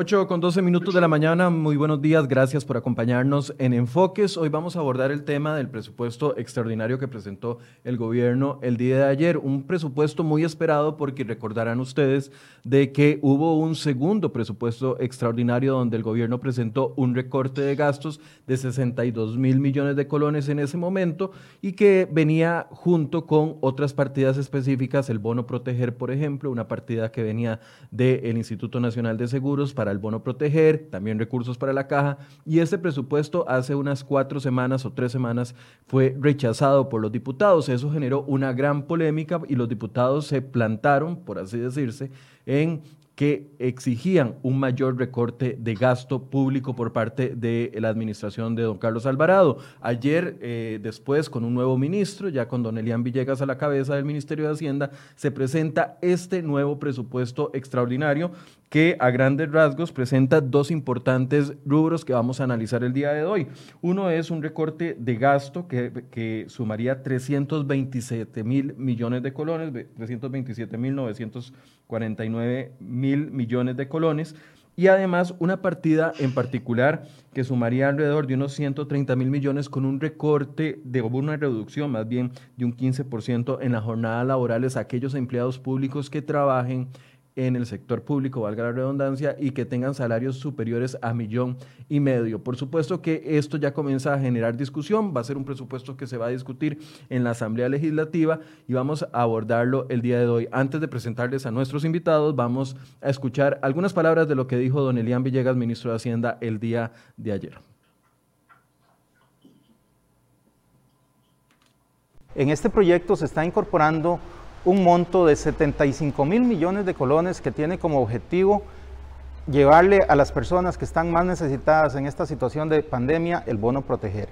8 con 12 minutos de la mañana, muy buenos días, gracias por acompañarnos en Enfoques. Hoy vamos a abordar el tema del presupuesto extraordinario que presentó el gobierno el día de ayer, un presupuesto muy esperado porque recordarán ustedes de que hubo un segundo presupuesto extraordinario donde el gobierno presentó un recorte de gastos de 62 mil millones de colones en ese momento y que venía junto con otras partidas específicas, el bono proteger, por ejemplo, una partida que venía del Instituto Nacional de Seguros para el bono proteger, también recursos para la caja, y este presupuesto hace unas cuatro semanas o tres semanas fue rechazado por los diputados. Eso generó una gran polémica y los diputados se plantaron, por así decirse, en que exigían un mayor recorte de gasto público por parte de la administración de don Carlos Alvarado. Ayer, eh, después, con un nuevo ministro, ya con don Elian Villegas a la cabeza del Ministerio de Hacienda, se presenta este nuevo presupuesto extraordinario que a grandes rasgos presenta dos importantes rubros que vamos a analizar el día de hoy. Uno es un recorte de gasto que, que sumaría 327 mil millones de colones, 327 mil 949 mil millones de colones, y además una partida en particular que sumaría alrededor de unos 130 mil millones con un recorte de una reducción más bien de un 15% en las jornadas laborales a aquellos empleados públicos que trabajen en el sector público, valga la redundancia, y que tengan salarios superiores a millón y medio. Por supuesto que esto ya comienza a generar discusión, va a ser un presupuesto que se va a discutir en la Asamblea Legislativa y vamos a abordarlo el día de hoy. Antes de presentarles a nuestros invitados, vamos a escuchar algunas palabras de lo que dijo don Elian Villegas, ministro de Hacienda, el día de ayer. En este proyecto se está incorporando un monto de 75 mil millones de colones que tiene como objetivo llevarle a las personas que están más necesitadas en esta situación de pandemia el bono proteger.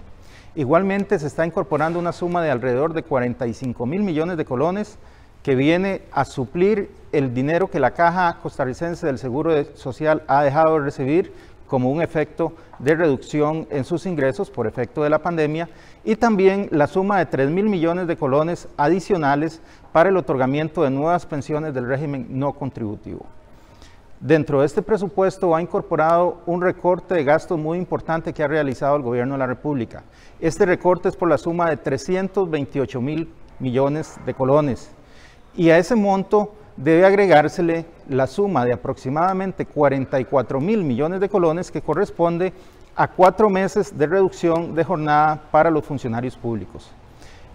Igualmente se está incorporando una suma de alrededor de 45 mil millones de colones que viene a suplir el dinero que la Caja Costarricense del Seguro Social ha dejado de recibir como un efecto de reducción en sus ingresos por efecto de la pandemia y también la suma de 3 mil millones de colones adicionales para el otorgamiento de nuevas pensiones del régimen no contributivo. Dentro de este presupuesto ha incorporado un recorte de gastos muy importante que ha realizado el Gobierno de la República. Este recorte es por la suma de 328 mil millones de colones y a ese monto debe agregársele la suma de aproximadamente 44 mil millones de colones que corresponde a cuatro meses de reducción de jornada para los funcionarios públicos.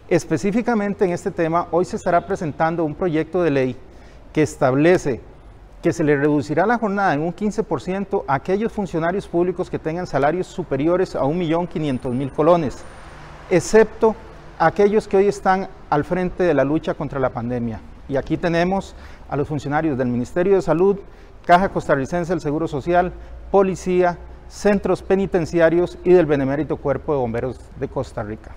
Específicamente en este tema, hoy se estará presentando un proyecto de ley que establece que se le reducirá la jornada en un 15% a aquellos funcionarios públicos que tengan salarios superiores a 1.500.000 colones, excepto aquellos que hoy están al frente de la lucha contra la pandemia. Y aquí tenemos a los funcionarios del Ministerio de Salud, Caja Costarricense del Seguro Social, Policía, centros penitenciarios y del Benemérito Cuerpo de Bomberos de Costa Rica.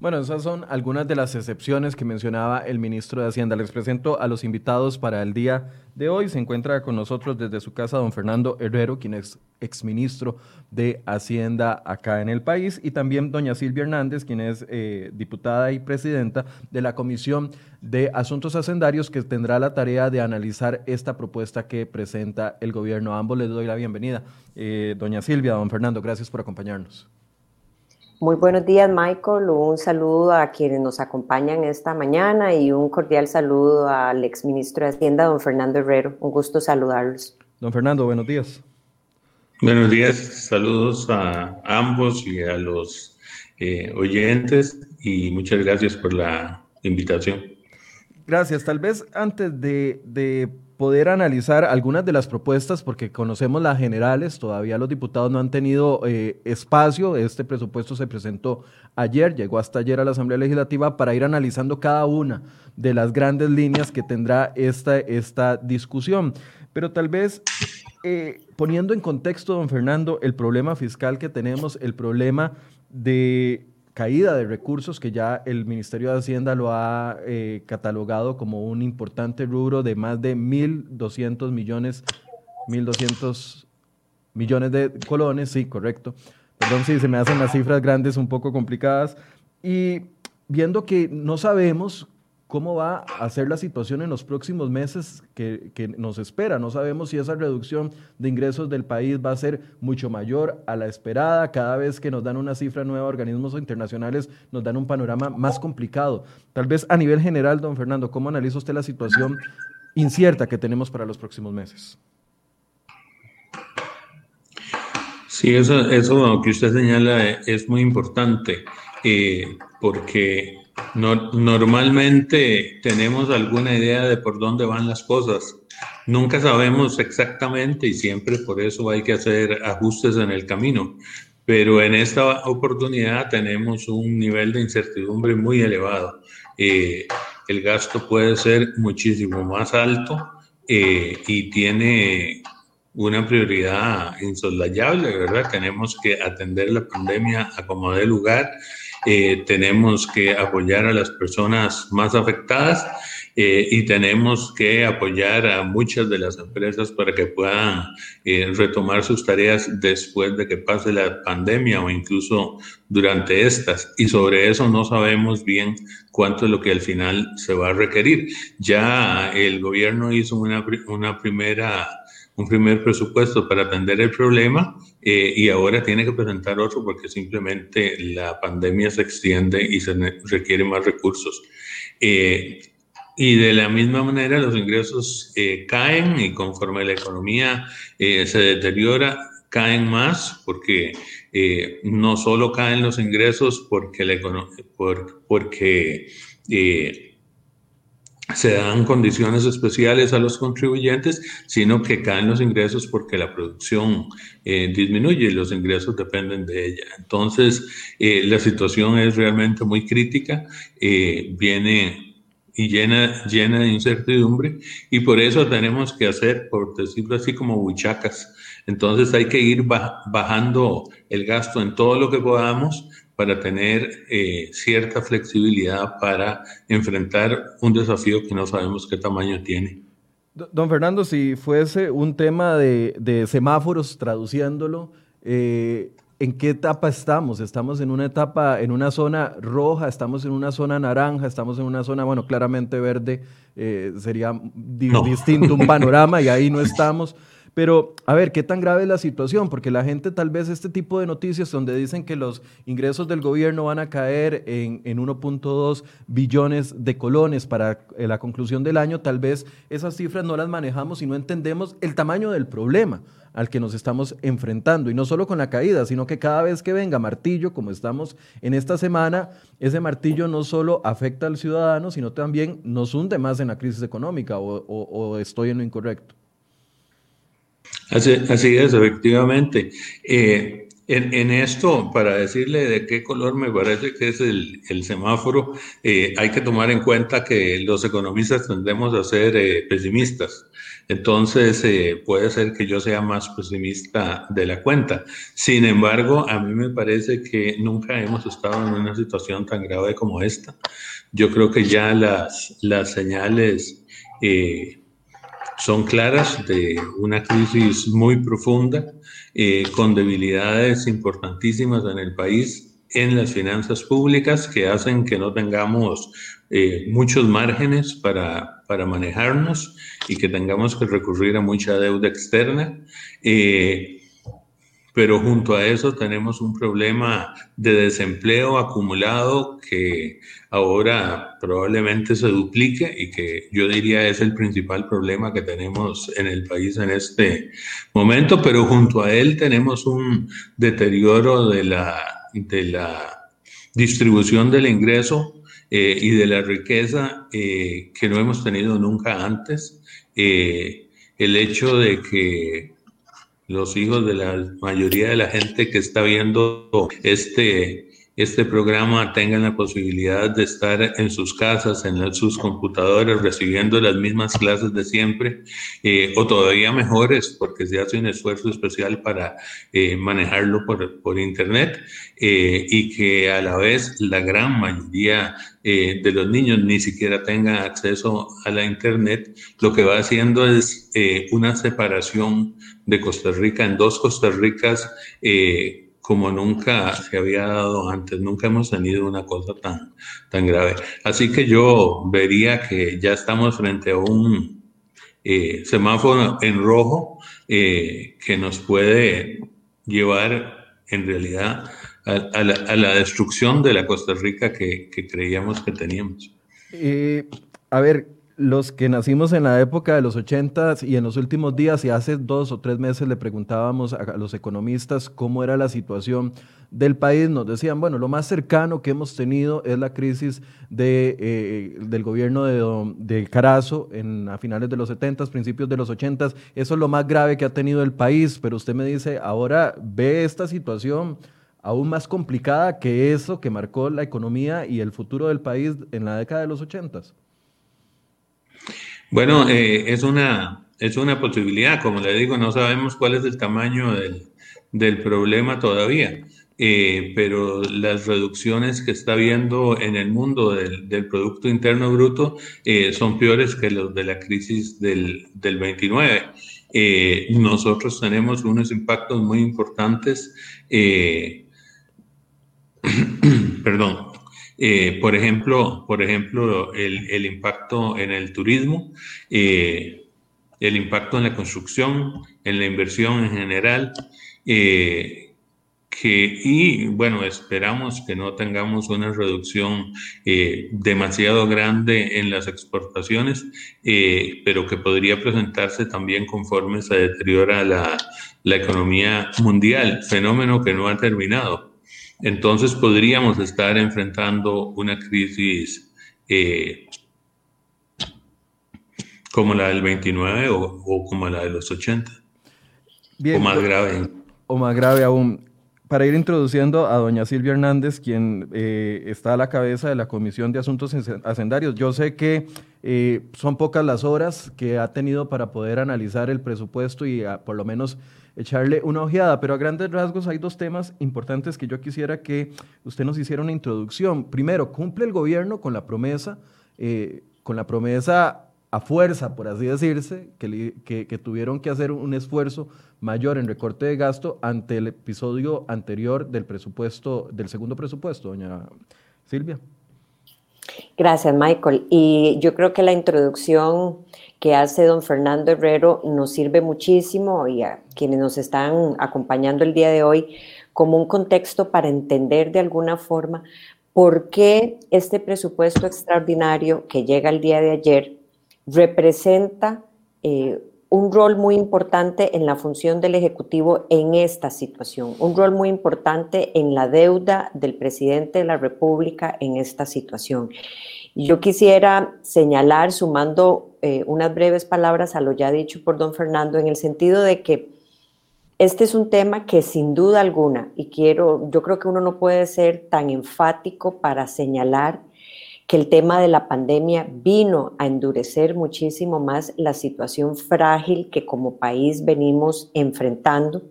Bueno, esas son algunas de las excepciones que mencionaba el ministro de Hacienda. Les presento a los invitados para el día de hoy. Se encuentra con nosotros desde su casa don Fernando Herrero, quien es exministro de Hacienda acá en el país, y también doña Silvia Hernández, quien es eh, diputada y presidenta de la Comisión de Asuntos Hacendarios, que tendrá la tarea de analizar esta propuesta que presenta el gobierno. A ambos les doy la bienvenida. Eh, doña Silvia, don Fernando, gracias por acompañarnos. Muy buenos días, Michael. Un saludo a quienes nos acompañan esta mañana y un cordial saludo al exministro de Hacienda, don Fernando Herrero. Un gusto saludarlos. Don Fernando, buenos días. Buenos días, saludos a ambos y a los eh, oyentes y muchas gracias por la invitación. Gracias. Tal vez antes de, de poder analizar algunas de las propuestas, porque conocemos las generales, todavía los diputados no han tenido eh, espacio, este presupuesto se presentó ayer, llegó hasta ayer a la Asamblea Legislativa para ir analizando cada una de las grandes líneas que tendrá esta, esta discusión. Pero tal vez eh, poniendo en contexto, don Fernando, el problema fiscal que tenemos, el problema de caída de recursos que ya el Ministerio de Hacienda lo ha eh, catalogado como un importante rubro de más de 1.200 millones, 1.200 millones de colones, sí, correcto. Perdón si se me hacen las cifras grandes un poco complicadas. Y viendo que no sabemos ¿cómo va a ser la situación en los próximos meses que, nos espera? No sabemos si esa reducción de ingresos del país va a ser mucho mayor a la esperada. Cada vez que nos dan una cifra nueva, organismos internacionales nos dan un panorama más complicado. Tal vez a nivel general, don Fernando, ¿cómo analiza usted la situación incierta que tenemos para los próximos meses? Sí, eso, eso que usted señala es muy importante eh, porque normalmente tenemos alguna idea de por dónde van las cosas. Nunca sabemos exactamente y siempre por eso hay que hacer ajustes en el camino. Pero en esta oportunidad tenemos un nivel de incertidumbre muy elevado. Eh, el gasto puede ser muchísimo más alto eh, y tiene una prioridad insoslayable, ¿verdad? Tenemos que atender la pandemia a como dé lugar eh, tenemos que apoyar a las personas más afectadas eh, y tenemos que apoyar a muchas de las empresas para que puedan eh, retomar sus tareas después de que pase la pandemia o incluso durante estas. Y sobre eso no sabemos bien cuánto es lo que al final se va a requerir. Ya el gobierno hizo una, una primera un primer presupuesto para atender el problema eh, y ahora tiene que presentar otro porque simplemente la pandemia se extiende y se requiere más recursos. Eh, y de la misma manera los ingresos eh, caen y conforme la economía se deteriora, caen más porque no solo caen los ingresos porque, la por, porque se dan condiciones especiales a los contribuyentes, sino que caen los ingresos porque la producción eh, disminuye y los ingresos dependen de ella. Entonces, eh, la situación es realmente muy crítica, eh, viene y llena, llena de incertidumbre y por eso tenemos que hacer, por decirlo así, como buchacas. Entonces hay que ir bajando el gasto en todo lo que podamos para tener eh, cierta flexibilidad para enfrentar un desafío que no sabemos qué tamaño tiene. Don Fernando, si fuese un tema de, semáforos, traduciéndolo, eh, ¿en qué etapa estamos? ¿Estamos en una etapa, en una zona roja, estamos en una zona naranja, estamos en una zona, bueno, claramente verde, eh, sería distinto un panorama y ahí no estamos. Pero, a ver, ¿qué tan grave es la situación? Porque la gente tal vez este tipo de noticias donde dicen que los ingresos del gobierno van a caer en, 1.2 billones de colones para eh, la conclusión del año, tal vez esas cifras no las manejamos y no entendemos el tamaño del problema al que nos estamos enfrentando. Y no solo con la caída, sino que cada vez que venga martillo, como estamos en esta semana, ese martillo no solo afecta al ciudadano, sino también nos hunde más en la crisis económica o estoy en lo incorrecto. Así, es, efectivamente. Eh, en, esto, para decirle de qué color me parece que es el, semáforo, eh, hay que tomar en cuenta que los economistas tendemos a ser eh, pesimistas. Entonces, puede ser que yo sea más pesimista de la cuenta. Sin embargo, a mí me parece que nunca hemos estado en una situación tan grave como esta. Yo creo que ya las, las señales son claras de una crisis muy profunda, eh, con debilidades importantísimas en el país, en las finanzas públicas, que hacen que no tengamos eh, muchos márgenes para, para, manejarnos y que tengamos que recurrir a mucha deuda externa. Eh, pero junto a eso tenemos un problema de desempleo acumulado que ahora probablemente se duplique y que yo diría es el principal problema que tenemos en el país en este momento, pero junto a él tenemos un deterioro de la, de la distribución del ingreso eh, y de la riqueza eh, que no hemos tenido nunca antes. Eh, el hecho de que los hijos de la mayoría de la gente que está viendo este, este programa tengan la posibilidad de estar en sus casas, en sus computadoras, recibiendo las mismas clases de siempre, eh, o todavía mejores, porque se hace un esfuerzo especial para eh, manejarlo por, por Internet, eh, y que a la vez la gran mayoría de los niños ni siquiera tengan acceso a la Internet, lo que va haciendo es una separación de Costa Rica en dos Costa Ricas como nunca se había dado antes, nunca hemos tenido una cosa tan, tan grave. Así que yo vería que ya estamos frente a un eh, semáforo en rojo eh, que nos puede llevar en realidad a, la, destrucción de la Costa Rica que, creíamos que teníamos. Eh, a ver, los que nacimos en la época de los 80 y en los últimos días y hace dos o tres meses le preguntábamos a los economistas cómo era la situación del país, nos decían, bueno, lo más cercano que hemos tenido es la crisis eh, del gobierno de, de, Carazo en, a finales de los 70, principios de los 80, eso es lo más grave que ha tenido el país, pero usted me dice, ahora ve esta situación aún más complicada que eso que marcó la economía y el futuro del país en la década de los 80. Bueno, eh, es, una, es una posibilidad. Como le digo, no sabemos cuál es el tamaño del, problema todavía, eh, pero las reducciones que está habiendo en el mundo del, Producto Interno Bruto eh, son peores que los de la crisis del, del 29. nosotros tenemos unos impactos muy importantes. perdón, eh, por ejemplo, por ejemplo el, impacto en el turismo, eh, el impacto en la construcción, en la inversión en general, eh, que, y bueno, esperamos que no tengamos una reducción demasiado grande en las exportaciones, pero que podría presentarse también conforme se deteriora la, la economía mundial, fenómeno que no ha terminado entonces podríamos estar enfrentando una crisis eh, como la del 29 o, como la de los 80. o más grave. O más grave aún. Para ir introduciendo a doña Silvia Hernández, quien eh, está a la cabeza de la Comisión de Asuntos Hacendarios. Yo sé que eh, son pocas las horas que ha tenido para poder analizar el presupuesto y por lo menos echarle una ojeada, pero a grandes rasgos hay dos temas importantes que yo quisiera que usted nos hiciera una introducción. Primero, ¿cumple el gobierno con la promesa, eh, con la promesa a fuerza, por así decirse, que, que, tuvieron que hacer un esfuerzo mayor en recorte de gasto ante el episodio anterior del presupuesto, del segundo presupuesto, doña Silvia? Gracias, Michael. Y yo creo que la introducción que hace don Fernando Herrero nos sirve muchísimo y a quienes nos están acompañando el día de hoy como un contexto para entender de alguna forma por qué este presupuesto extraordinario que llega el día de ayer representa eh, un rol muy importante en la función del Ejecutivo en esta situación, un rol muy importante en la deuda del presidente de la República en esta situación. Yo quisiera señalar, sumando eh, unas breves palabras a lo ya dicho por don Fernando, en el sentido de que este es un tema que sin duda alguna, y quiero, yo creo que uno no puede ser tan enfático para señalar que el tema de la pandemia vino a endurecer muchísimo más la situación frágil que como país venimos enfrentando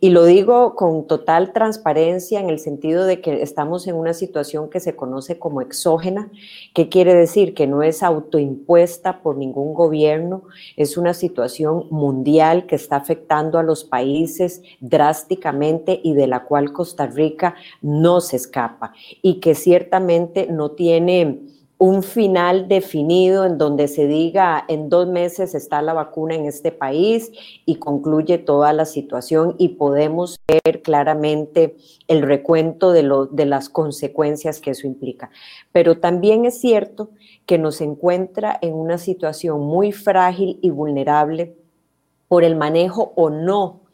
y lo digo con total transparencia en el sentido de que estamos en una situación que se conoce como exógena. ¿Qué quiere decir? Que no es autoimpuesta por ningún gobierno, es una situación mundial que está afectando a los países drásticamente y de la cual Costa Rica no se escapa y que ciertamente no tiene un final definido en donde se diga en dos meses está la vacuna en este país y concluye toda la situación y podemos ver claramente el recuento de, lo, de las consecuencias que eso implica. Pero también es cierto que nos encuentra en una situación muy frágil y vulnerable por el manejo o no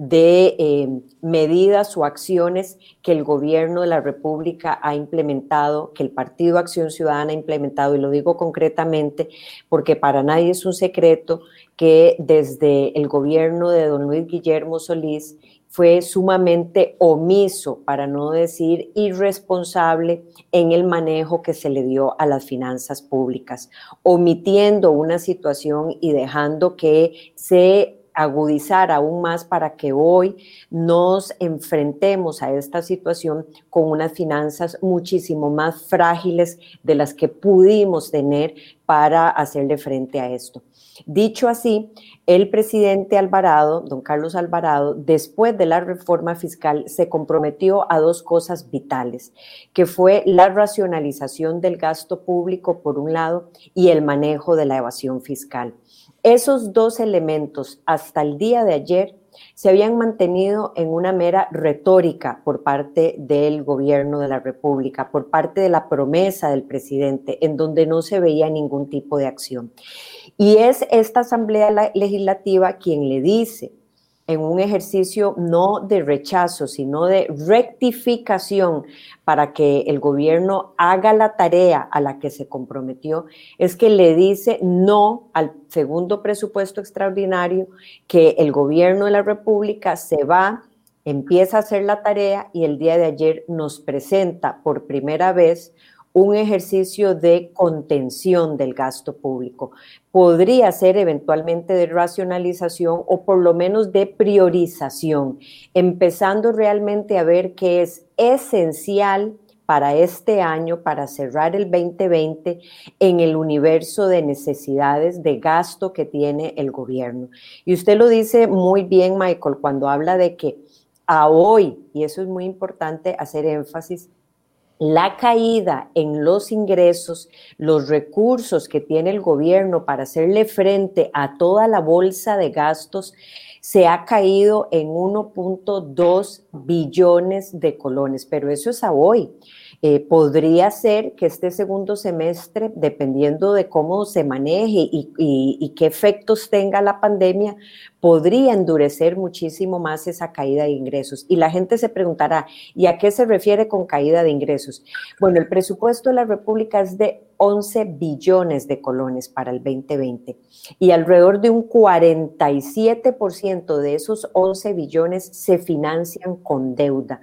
de eh, medidas o acciones que el gobierno de la República ha implementado, que el Partido Acción Ciudadana ha implementado, y lo digo concretamente porque para nadie es un secreto que desde el gobierno de don Luis Guillermo Solís fue sumamente omiso, para no decir irresponsable, en el manejo que se le dio a las finanzas públicas, omitiendo una situación y dejando que se agudizar aún más para que hoy nos enfrentemos a esta situación con unas finanzas muchísimo más frágiles de las que pudimos tener para hacerle frente a esto. Dicho así, el presidente Alvarado, don Carlos Alvarado, después de la reforma fiscal, se comprometió a dos cosas vitales, que fue la racionalización del gasto público, por un lado, y el manejo de la evasión fiscal. Esos dos elementos, hasta el día de ayer, se habían mantenido en una mera retórica por parte del gobierno de la República, por parte de la promesa del presidente, en donde no se veía ningún tipo de acción. Y es esta Asamblea Legislativa quien le dice, en un ejercicio no de rechazo, sino de rectificación para que el gobierno haga la tarea a la que se comprometió, es que le dice no al segundo presupuesto extraordinario, que el gobierno de la República se va, empieza a hacer la tarea y el día de ayer nos presenta por primera vez un ejercicio de contención del gasto público. Podría ser eventualmente de racionalización o por lo menos de priorización, empezando realmente a ver qué es esencial para este año, para cerrar el 2020, en el universo de necesidades de gasto que tiene el gobierno. Y usted lo dice muy bien, Michael, cuando habla de que a hoy, y eso es muy importante hacer énfasis, la caída en los ingresos, los recursos que tiene el gobierno para hacerle frente a toda la bolsa de gastos, se ha caído en 1.2 billones de colones, pero eso es a hoy. Eh, podría ser que este segundo semestre, dependiendo de cómo se maneje y, qué efectos tenga la pandemia, podría endurecer muchísimo más esa caída de ingresos. Y la gente se preguntará, ¿y a qué se refiere con caída de ingresos? Bueno, el presupuesto de la República es de 11 billones de colones para el 2020 y alrededor de un 47% de esos 11 billones se financian con deuda.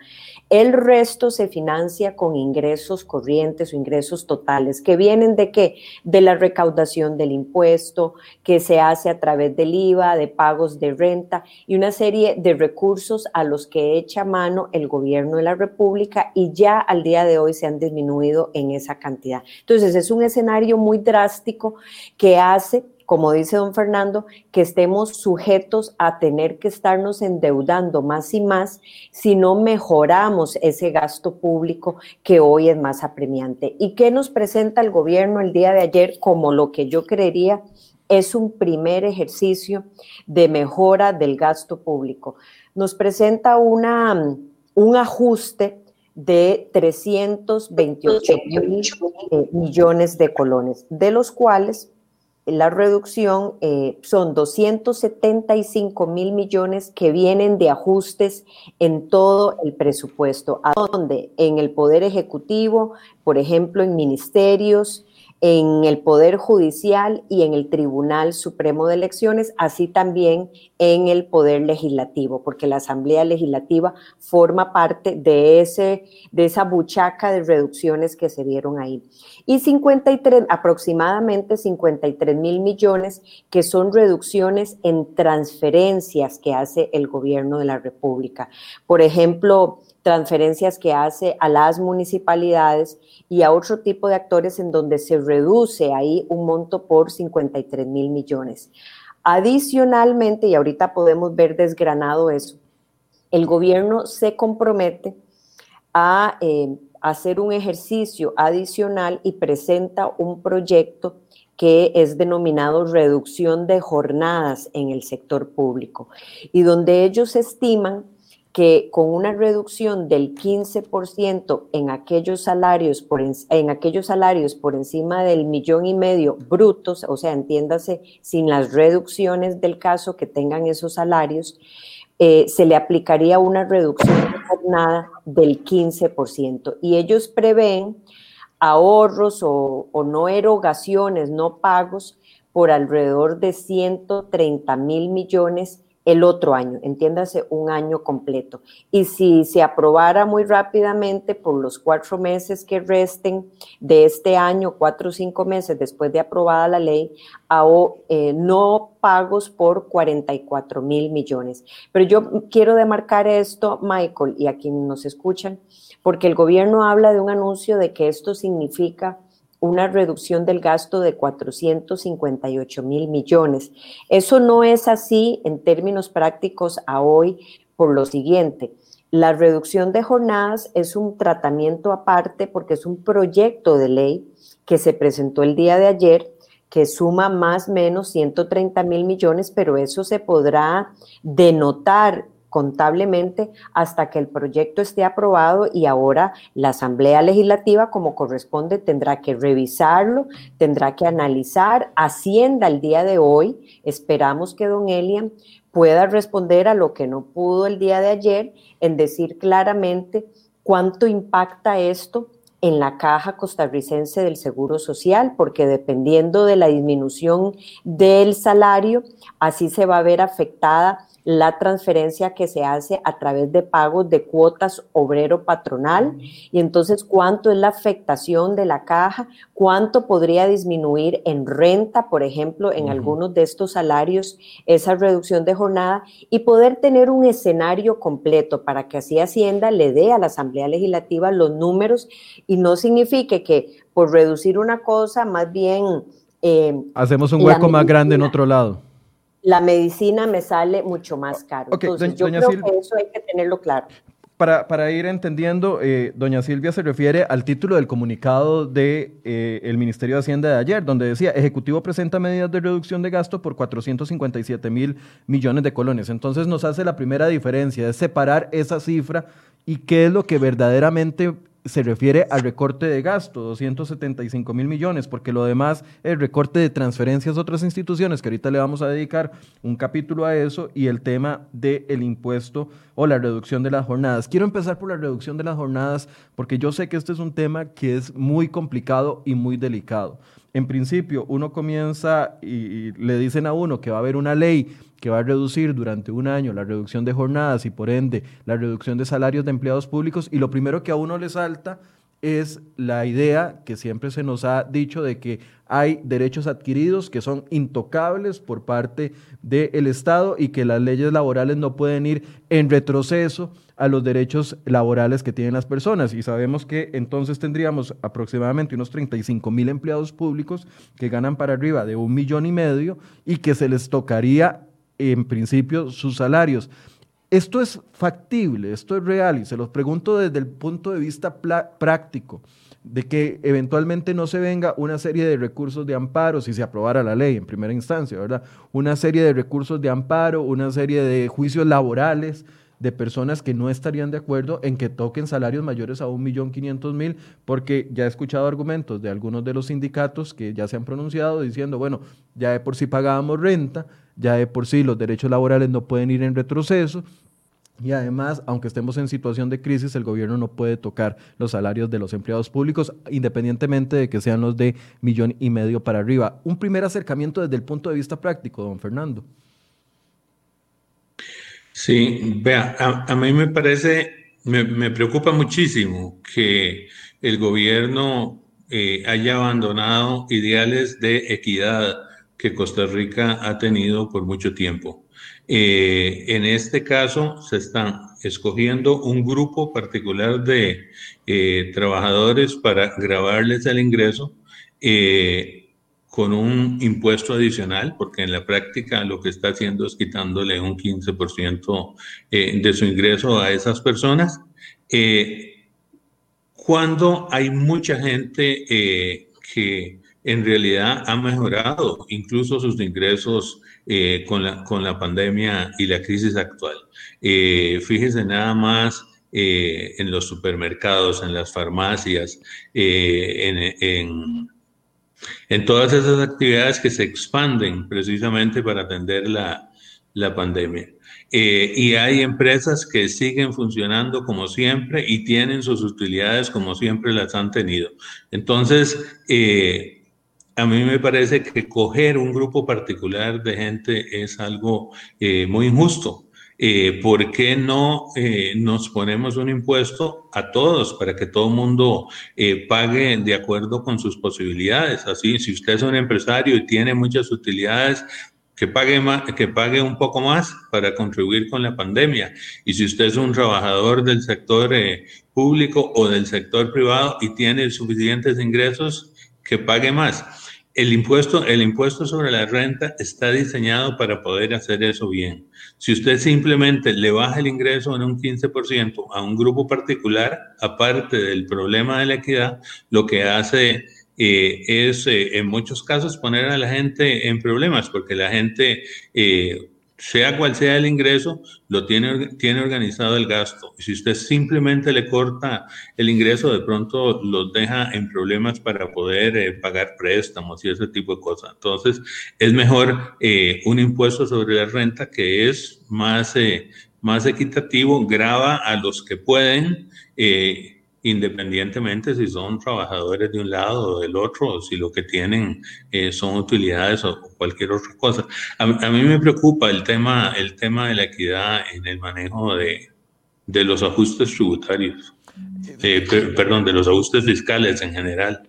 El resto se financia con ingresos corrientes o ingresos totales, que vienen de qué? De la recaudación del impuesto, que se hace a través del IVA, de pagos de renta y una serie de recursos a los que echa mano el gobierno de la República y ya al día de hoy se han disminuido en esa cantidad. Entonces es un escenario muy drástico que hace como dice don Fernando, que estemos sujetos a tener que estarnos endeudando más y más si no mejoramos ese gasto público que hoy es más apremiante. ¿Y qué nos presenta el gobierno el día de ayer como lo que yo creería es un primer ejercicio de mejora del gasto público? Nos presenta una, un ajuste de 328 mil eh, millones de colones, de los cuales la reducción eh, son 275 mil millones que vienen de ajustes en todo el presupuesto, a donde en el Poder Ejecutivo, por ejemplo, en ministerios, en el Poder Judicial y en el Tribunal Supremo de Elecciones, así también en el Poder Legislativo, porque la Asamblea Legislativa forma parte de, ese, de esa buchaca de reducciones que se dieron ahí. Y 53, aproximadamente 53 mil millones, que son reducciones en transferencias que hace el gobierno de la República. Por ejemplo, transferencias que hace a las municipalidades y a otro tipo de actores en donde se reduce ahí un monto por 53 mil millones. Adicionalmente, y ahorita podemos ver desgranado eso, el gobierno se compromete a eh, hacer un ejercicio adicional y presenta un proyecto que es denominado reducción de jornadas en el sector público y donde ellos estiman que con una reducción del 15% en aquellos salarios por en, aquellos salarios por encima del millón y medio brutos, o sea, entiéndase sin las reducciones del caso que tengan esos salarios, eh, se le aplicaría una reducción de jornada del 15%. Y ellos prevén ahorros o, o no erogaciones, no pagos por alrededor de 130 mil millones el otro año, entiéndase un año completo. Y si se aprobara muy rápidamente por los cuatro meses que resten de este año, cuatro o cinco meses después de aprobada la ley, eh, no pagos por 44 mil millones. Pero yo quiero demarcar esto, Michael, y a quienes nos escuchan, porque el gobierno habla de un anuncio de que esto significa una reducción del gasto de 458 mil millones. Eso no es así en términos prácticos a hoy por lo siguiente. La reducción de jornadas es un tratamiento aparte porque es un proyecto de ley que se presentó el día de ayer que suma más o menos 130 mil millones, pero eso se podrá denotar contablemente hasta que el proyecto esté aprobado y ahora la Asamblea Legislativa, como corresponde, tendrá que revisarlo, tendrá que analizar. Hacienda el día de hoy, esperamos que don Elian pueda responder a lo que no pudo el día de ayer, en decir claramente cuánto impacta esto en la caja costarricense del Seguro Social, porque dependiendo de la disminución del salario, así se va a ver afectada la transferencia que se hace a través de pagos de cuotas obrero patronal. Y entonces cuánto es la afectación de la caja, cuánto podría disminuir en renta, por ejemplo, en algunos de estos salarios, esa reducción de jornada y poder tener un escenario completo para que así Hacienda le dé a la Asamblea Legislativa los números y no signifique que por reducir una cosa, más bien... Eh, Hacemos un hueco más grande en otro lado la medicina me sale mucho más caro. Entonces, yo creo que eso hay que tenerlo claro. Para, ir entendiendo, eh, doña Silvia se refiere al título del comunicado del de, eh, el Ministerio de Hacienda de ayer, donde decía, Ejecutivo presenta medidas de reducción de gasto por 457 mil millones de colones. Entonces nos hace la primera diferencia, es separar esa cifra y qué es lo que verdaderamente se refiere al recorte de gasto, 275 mil millones, porque lo demás el recorte de transferencias a otras instituciones, que ahorita le vamos a dedicar un capítulo a eso, y el tema del impuesto o la reducción de las jornadas. Quiero empezar por la reducción de las jornadas, porque yo sé que este es un tema que es muy complicado y muy delicado. En principio, uno comienza y, le dicen a uno que va a haber una ley que va a reducir durante un año la reducción de jornadas y por ende la reducción de salarios de empleados públicos y lo primero que a uno le salta es la idea que siempre se nos ha dicho de que hay derechos adquiridos que son intocables por parte del Estado y que las leyes laborales no pueden ir en retroceso a los derechos laborales que tienen las personas. Y sabemos que entonces tendríamos aproximadamente unos 35 mil empleados públicos que ganan para arriba de un millón y medio y que se les tocaría en principio sus salarios. Esto es factible, esto es real y se los pregunto desde el punto de vista práctico, de que eventualmente no se venga una serie de recursos de amparo si se aprobara la ley en primera instancia, ¿verdad? Una serie de recursos de amparo, una serie de juicios laborales de personas que no estarían de acuerdo en que toquen salarios mayores a 1.500.000, porque ya he escuchado argumentos de algunos de los sindicatos que ya se han pronunciado diciendo, bueno, ya de por sí pagábamos renta, ya de por sí los derechos laborales no pueden ir en retroceso, y además, aunque estemos en situación de crisis, el gobierno no puede tocar los salarios de los empleados públicos, independientemente de que sean los de millón y medio para arriba. Un primer acercamiento desde el punto de vista práctico, don Fernando. Sí, vea, a, mí me parece, me, preocupa muchísimo que el gobierno eh, haya abandonado ideales de equidad que Costa Rica ha tenido por mucho tiempo. Eh, en este caso, se están escogiendo un grupo particular de eh, trabajadores para grabarles el ingreso con un impuesto adicional, porque en la práctica lo que está haciendo es quitándole un 15% eh, de su ingreso a esas personas. Eh, cuando hay mucha gente eh, que en realidad ha mejorado incluso sus ingresos con, la, con la pandemia y la crisis actual. fíjese nada más en los supermercados, en las farmacias, en, en en todas esas actividades que se expanden precisamente para atender la, pandemia. Eh, y hay empresas que siguen funcionando como siempre y tienen sus utilidades como siempre las han tenido. Entonces, eh, a mí me parece que coger un grupo particular de gente es algo eh, muy injusto. Eh, ¿Por qué no eh, nos ponemos un impuesto a todos para que todo el mundo pague de acuerdo con sus posibilidades? Así, si usted es un empresario y tiene muchas utilidades, que pague, más, que pague un poco más para contribuir con la pandemia. Y si usted es un trabajador del sector público o del sector privado y tiene suficientes ingresos, que pague más. El impuesto, el impuesto sobre la renta está diseñado para poder hacer eso bien. Si usted simplemente le baja el ingreso en un 15% a un grupo particular, aparte del problema de la equidad, lo que hace eh, es eh, en muchos casos poner a la gente en problemas, porque la gente eh, sea cual sea el ingreso, lo tiene, tiene organizado el gasto. Si usted simplemente le corta el ingreso, de pronto los deja en problemas para poder eh, pagar préstamos y ese tipo de cosas. Entonces, es mejor eh, un impuesto sobre la renta que es más, eh, más equitativo, graba a los que pueden independientemente si son trabajadores de un lado o del otro, o si lo que tienen eh, son utilidades o, cualquier otra cosa. A, mí me preocupa el tema, el tema de la equidad en el manejo de, de los ajustes tributarios, eh, perdón, de los ajustes fiscales en general.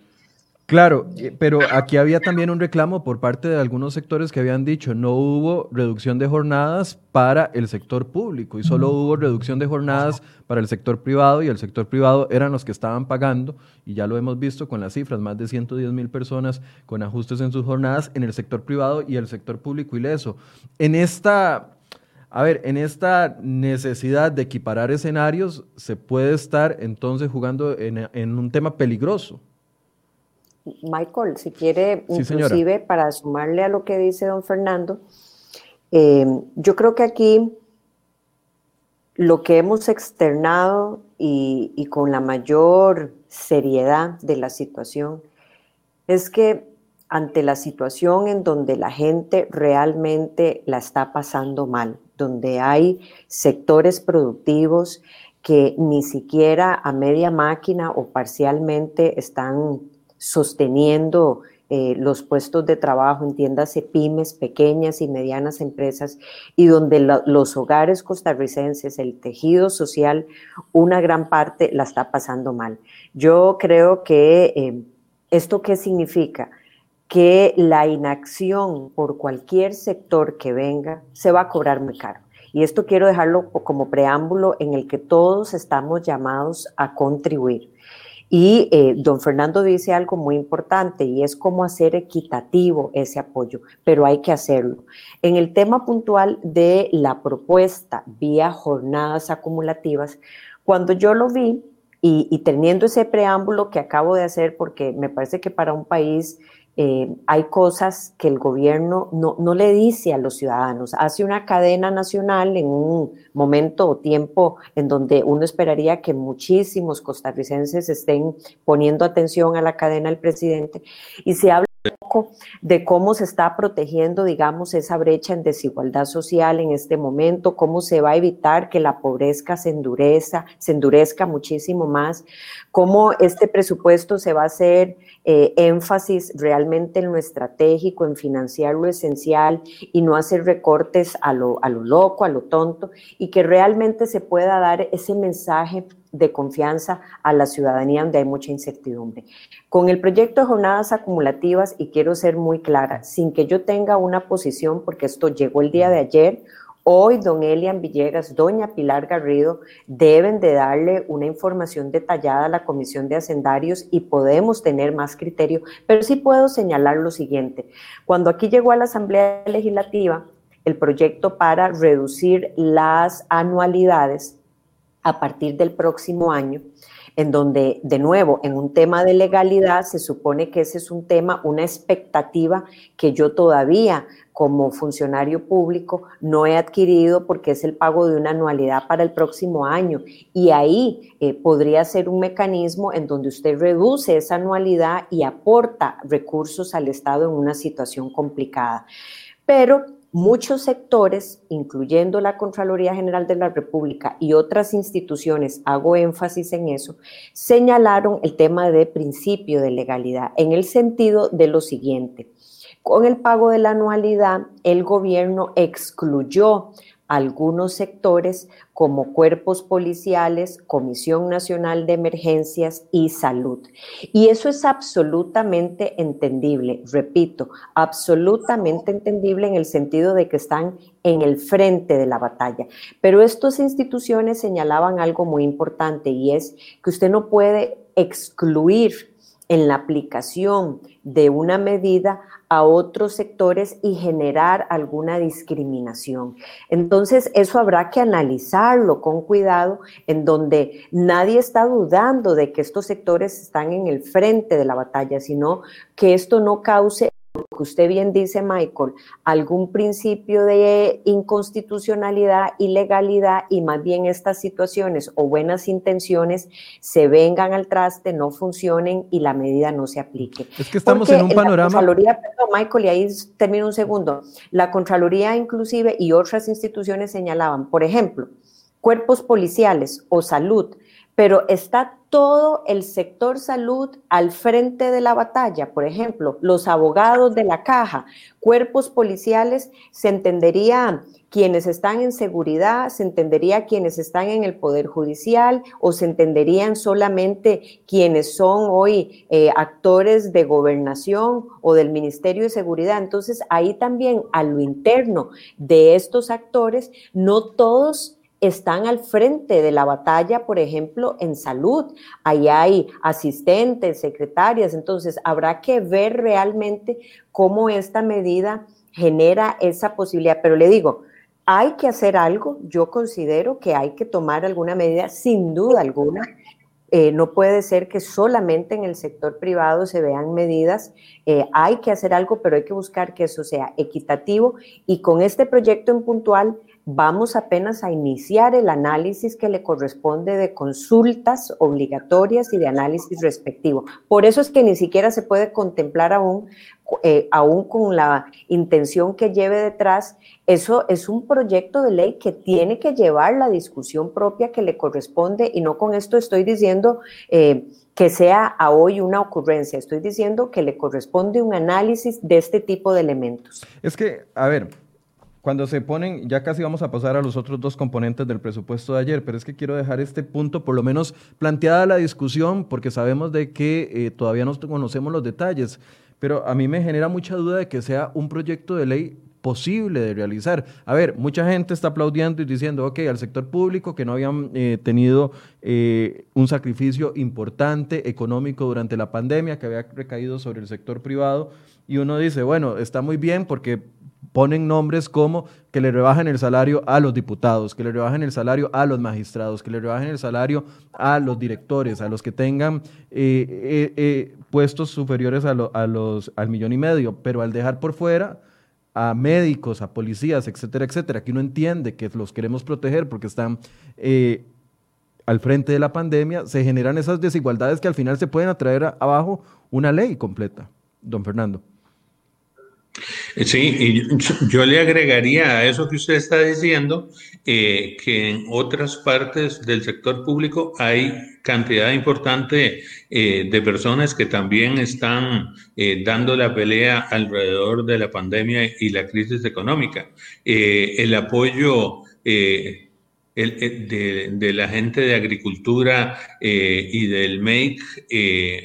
Claro, pero aquí había también un reclamo por parte de algunos sectores que habían dicho no hubo reducción de jornadas para el sector público y solo hubo reducción de jornadas para el sector privado y el sector privado eran los que estaban pagando y ya lo hemos visto con las cifras, más de 110 mil personas con ajustes en sus jornadas en el sector privado y el sector público ileso. En esta, a ver, en esta necesidad de equiparar escenarios se puede estar entonces jugando en un tema peligroso. Michael, si quiere, inclusive para sumarle a lo que dice don Fernando, eh, yo creo que aquí lo que hemos externado y, y, con la mayor seriedad de la situación es que ante la situación en donde la gente realmente la está pasando mal, donde hay sectores productivos que ni siquiera a media máquina o parcialmente están sosteniendo eh, los puestos de trabajo, entiéndase pymes, pequeñas y medianas empresas, y donde los hogares costarricenses, el tejido social, una gran parte la está pasando mal. Yo creo que eh, esto qué significa? Que la inacción por cualquier sector que venga se va a cobrar muy caro. Y esto quiero dejarlo como preámbulo en el que todos estamos llamados a contribuir. Y eh, don Fernando dice algo muy importante y es cómo hacer equitativo ese apoyo, pero hay que hacerlo. En el tema puntual de la propuesta vía jornadas acumulativas, cuando yo lo vi y, y teniendo ese preámbulo que acabo de hacer, porque me parece que para un país eh, hay cosas que el gobierno no, no, le dice a los ciudadanos. Hace una cadena nacional en un momento o tiempo en donde uno esperaría que muchísimos costarricenses estén poniendo atención a la cadena del presidente y se habla poco de cómo se está protegiendo, digamos, esa brecha en desigualdad social en este momento, cómo se va a evitar que la pobreza se endurezca, se endurezca muchísimo más, cómo este presupuesto se va a hacer eh, énfasis realmente en lo estratégico, en financiar lo esencial y no hacer recortes a lo, a lo loco, a lo tonto, y que realmente se pueda dar ese mensaje de confianza a la ciudadanía donde hay mucha incertidumbre. Con el proyecto de jornadas acumulativas, y quiero ser muy clara, sin que yo tenga una posición, porque esto llegó el día de ayer, hoy don Elian Villegas, doña Pilar Garrido deben de darle una información detallada a la Comisión de Hacendarios y podemos tener más criterio, pero sí puedo señalar lo siguiente. Cuando aquí llegó a la Asamblea Legislativa el proyecto para reducir las anualidades, a partir del próximo año, en donde, de nuevo, en un tema de legalidad, se supone que ese es un tema, una expectativa que yo todavía como funcionario público no he adquirido porque es el pago de una anualidad para el próximo año. Y ahí eh, podría ser un mecanismo en donde usted reduce esa anualidad y aporta recursos al Estado en una situación complicada. Pero muchos sectores, incluyendo la Contraloría General de la República y otras instituciones, hago énfasis en eso, señalaron el tema de principio de legalidad en el sentido de lo siguiente. Con el pago de la anualidad, el gobierno excluyó algunos sectores como cuerpos policiales, Comisión Nacional de Emergencias y Salud. Y eso es absolutamente entendible, repito, absolutamente entendible en el sentido de que están en el frente de la batalla. Pero estas instituciones señalaban algo muy importante y es que usted no puede excluir en la aplicación de una medida a otros sectores y generar alguna discriminación. Entonces, eso habrá que analizarlo con cuidado, en donde nadie está dudando de que estos sectores están en el frente de la batalla, sino que esto no cause que usted bien dice, Michael, algún principio de inconstitucionalidad, ilegalidad y más bien estas situaciones o buenas intenciones se vengan al traste, no funcionen y la medida no se aplique. Es que estamos en un panorama. La Contraloría, perdón, Michael, y ahí termino un segundo. La Contraloría inclusive y otras instituciones señalaban, por ejemplo, cuerpos policiales o salud, pero está todo el sector salud al frente de la batalla. Por ejemplo, los abogados de la caja, cuerpos policiales, se entendería quienes están en seguridad, se entendería quienes están en el Poder Judicial o se entenderían solamente quienes son hoy eh, actores de gobernación o del Ministerio de Seguridad. Entonces, ahí también a lo interno de estos actores, no todos están al frente de la batalla, por ejemplo, en salud. Ahí hay asistentes, secretarias, entonces habrá que ver realmente cómo esta medida genera esa posibilidad. Pero le digo, hay que hacer algo, yo considero que hay que tomar alguna medida, sin duda alguna. Eh, no puede ser que solamente en el sector privado se vean medidas. Eh, hay que hacer algo, pero hay que buscar que eso sea equitativo. Y con este proyecto en puntual, vamos apenas a iniciar el análisis que le corresponde de consultas obligatorias y de análisis respectivo. Por eso es que ni siquiera se puede contemplar aún, eh, aún con la intención que lleve detrás, eso es un proyecto de ley que tiene que llevar la discusión propia que le corresponde y no con esto estoy diciendo... Eh, que sea a hoy una ocurrencia. Estoy diciendo que le corresponde un análisis de este tipo de elementos. Es que, a ver, cuando se ponen, ya casi vamos a pasar a los otros dos componentes del presupuesto de ayer, pero es que quiero dejar este punto por lo menos planteada la discusión, porque sabemos de que eh, todavía no conocemos los detalles, pero a mí me genera mucha duda de que sea un proyecto de ley posible de realizar. A ver, mucha gente está aplaudiendo y diciendo, ok, al sector público que no habían eh, tenido eh, un sacrificio importante económico durante la pandemia, que había recaído sobre el sector privado, y uno dice, bueno, está muy bien porque ponen nombres como que le rebajen el salario a los diputados, que le rebajen el salario a los magistrados, que le rebajen el salario a los directores, a los que tengan eh, eh, eh, puestos superiores a, los, al millón y medio, pero al dejar por fuera a médicos, a policías, etcétera, etcétera, que uno entiende que los queremos proteger porque están al frente de la pandemia, se generan esas desigualdades que al final se pueden atraer abajo una ley completa. Don Fernando. Sí, y yo le agregaría a eso que usted está diciendo eh, que en otras partes del sector público hay cantidad importante eh, de personas que también están eh, dando la pelea alrededor de la pandemia y la crisis económica. el apoyo de, la gente de agricultura y del make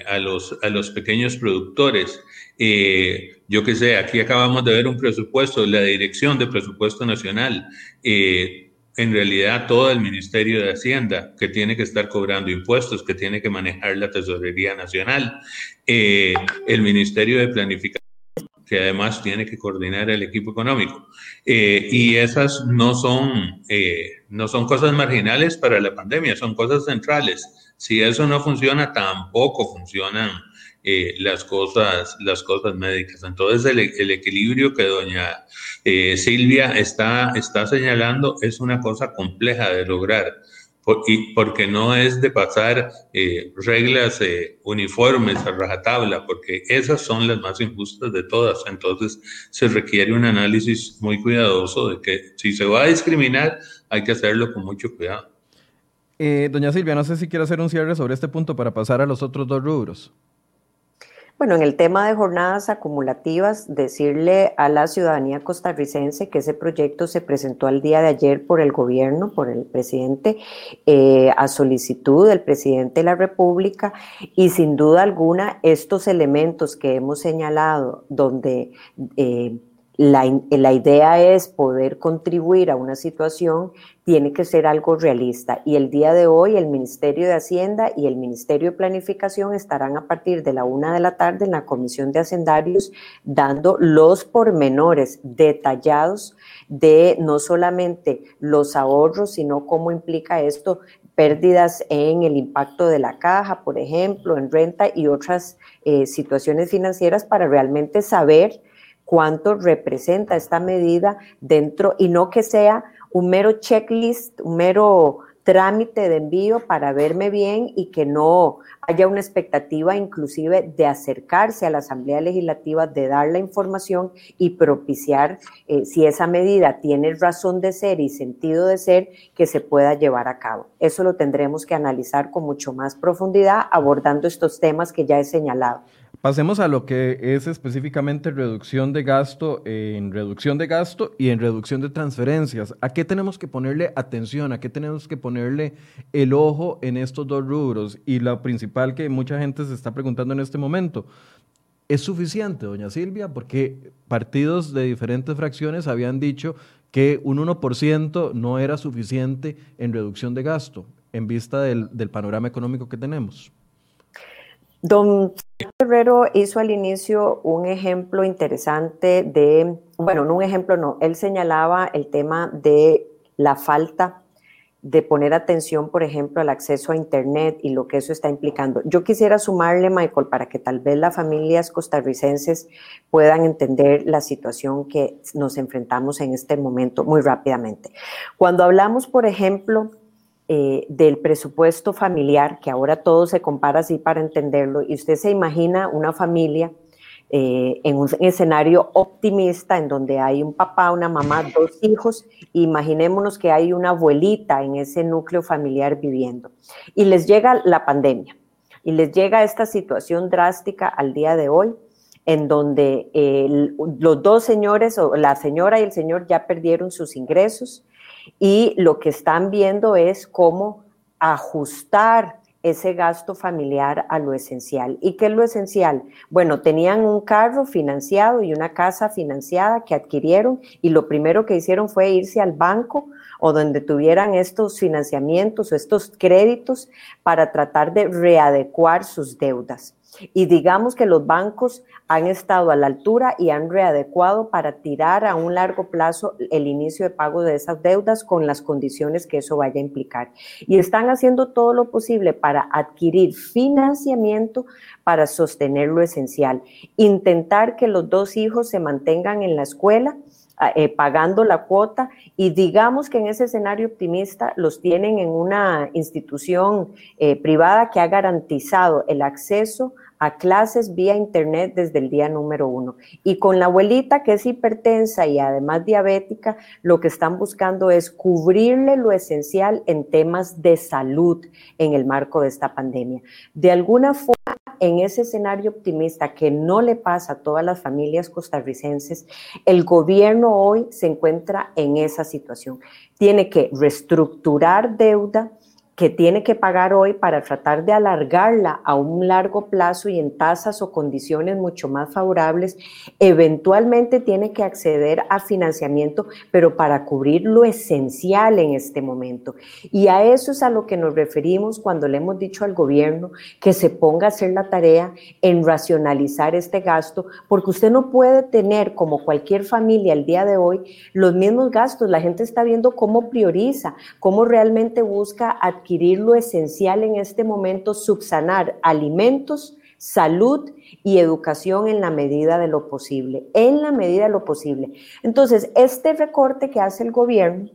a, los, a los pequeños productores. Eh, yo qué sé, aquí acabamos de ver un presupuesto, la Dirección de Presupuesto Nacional, eh, en realidad todo el Ministerio de Hacienda, que tiene que estar cobrando impuestos, que tiene que manejar la Tesorería Nacional, eh, el Ministerio de Planificación que además tiene que coordinar el equipo económico. y esas no son, no son cosas marginales para la pandemia, son cosas centrales. Si eso no funciona, tampoco funcionan eh, las, cosas, las cosas médicas. Entonces, el, equilibrio que doña eh, Silvia está, está señalando es una cosa compleja de lograr, y porque no es de pasar eh, reglas eh, uniformes a rajatabla, porque esas son las más injustas de todas. Entonces se requiere un análisis muy cuidadoso de que si se va a discriminar, hay que hacerlo con mucho cuidado. Eh, doña Silvia, no sé si quiere hacer un cierre sobre este punto para pasar a los otros dos rubros. Bueno, en el tema de jornadas acumulativas, decirle a la ciudadanía costarricense que ese proyecto se presentó al día de ayer por el gobierno, por el presidente, eh, a solicitud del presidente de la República y sin duda alguna estos elementos que hemos señalado, donde... Eh, la, la, idea es poder contribuir a una situación, tiene que ser algo realista. Y el día de hoy el Ministerio de Hacienda y el Ministerio de Planificación estarán a partir de la una de la tarde en la Comisión de Hacendarios dando los pormenores detallados de no solamente los ahorros, sino cómo implica esto pérdidas en el impacto de la caja, por ejemplo, en renta y otras eh, situaciones financieras para realmente saber cuánto representa esta medida dentro y no que sea un mero checklist, un mero trámite de envío para verme bien y que no haya una expectativa inclusive de acercarse a la Asamblea Legislativa, de dar la información y propiciar eh, si esa medida tiene razón de ser y sentido de ser que se pueda llevar a cabo. Eso lo tendremos que analizar con mucho más profundidad abordando estos temas que ya he señalado. Pasemos a lo que es específicamente reducción de gasto, en reducción de gasto y en reducción de transferencias. ¿A qué tenemos que ponerle atención? ¿A qué tenemos que ponerle el ojo en estos dos rubros? Y la principal que mucha gente se está preguntando en este momento, ¿es suficiente, doña Silvia? Porque partidos de diferentes fracciones habían dicho que un 1% no era suficiente en reducción de gasto en vista del, del panorama económico que tenemos. Don Herrero hizo al inicio un ejemplo interesante de, bueno, no un ejemplo, no, él señalaba el tema de la falta de poner atención, por ejemplo, al acceso a Internet y lo que eso está implicando. Yo quisiera sumarle, Michael, para que tal vez las familias costarricenses puedan entender la situación que nos enfrentamos en este momento muy rápidamente. Cuando hablamos, por ejemplo, eh, del presupuesto familiar, que ahora todo se compara así para entenderlo, y usted se imagina una familia eh, en un escenario optimista en donde hay un papá, una mamá, dos hijos, imaginémonos que hay una abuelita en ese núcleo familiar viviendo, y les llega la pandemia, y les llega esta situación drástica al día de hoy, en donde los dos señores, o la señora y el señor ya perdieron sus ingresos, y lo que están viendo es cómo ajustar ese gasto familiar a lo esencial. ¿Y qué es lo esencial? Bueno, tenían un carro financiado y una casa financiada que adquirieron y lo primero que hicieron fue irse al banco o donde tuvieran estos financiamientos o estos créditos para tratar de readecuar sus deudas. Y digamos que los bancos han estado a la altura y han readecuado para tirar a un largo plazo el inicio de pago de esas deudas con las condiciones que eso vaya a implicar. Y están haciendo todo lo posible para adquirir financiamiento para sostener lo esencial. Intentar que los dos hijos se mantengan en la escuela eh, pagando la cuota y digamos que en ese escenario optimista los tienen en una institución eh, privada que ha garantizado el acceso a clases vía internet desde el día número uno. Y con la abuelita que es hipertensa y además diabética, lo que están buscando es cubrirle lo esencial en temas de salud en el marco de esta pandemia. De alguna forma, en ese escenario optimista que no le pasa a todas las familias costarricenses, el gobierno hoy se encuentra en esa situación. Tiene que reestructurar deuda, que tiene que pagar hoy para tratar de alargarla a un largo plazo y en tasas o condiciones mucho más favorables, eventualmente tiene que acceder a financiamiento, pero para cubrir lo esencial en este momento. Y a eso es a lo que nos referimos cuando le hemos dicho al gobierno que se ponga a hacer la tarea en racionalizar este gasto, porque usted no puede tener, como cualquier familia el día de hoy, los mismos gastos. La gente está viendo cómo prioriza, cómo realmente busca adquirir lo esencial en este momento, subsanar alimentos, salud y educación en la medida de lo posible, en la medida de lo posible. Entonces, este recorte que hace el gobierno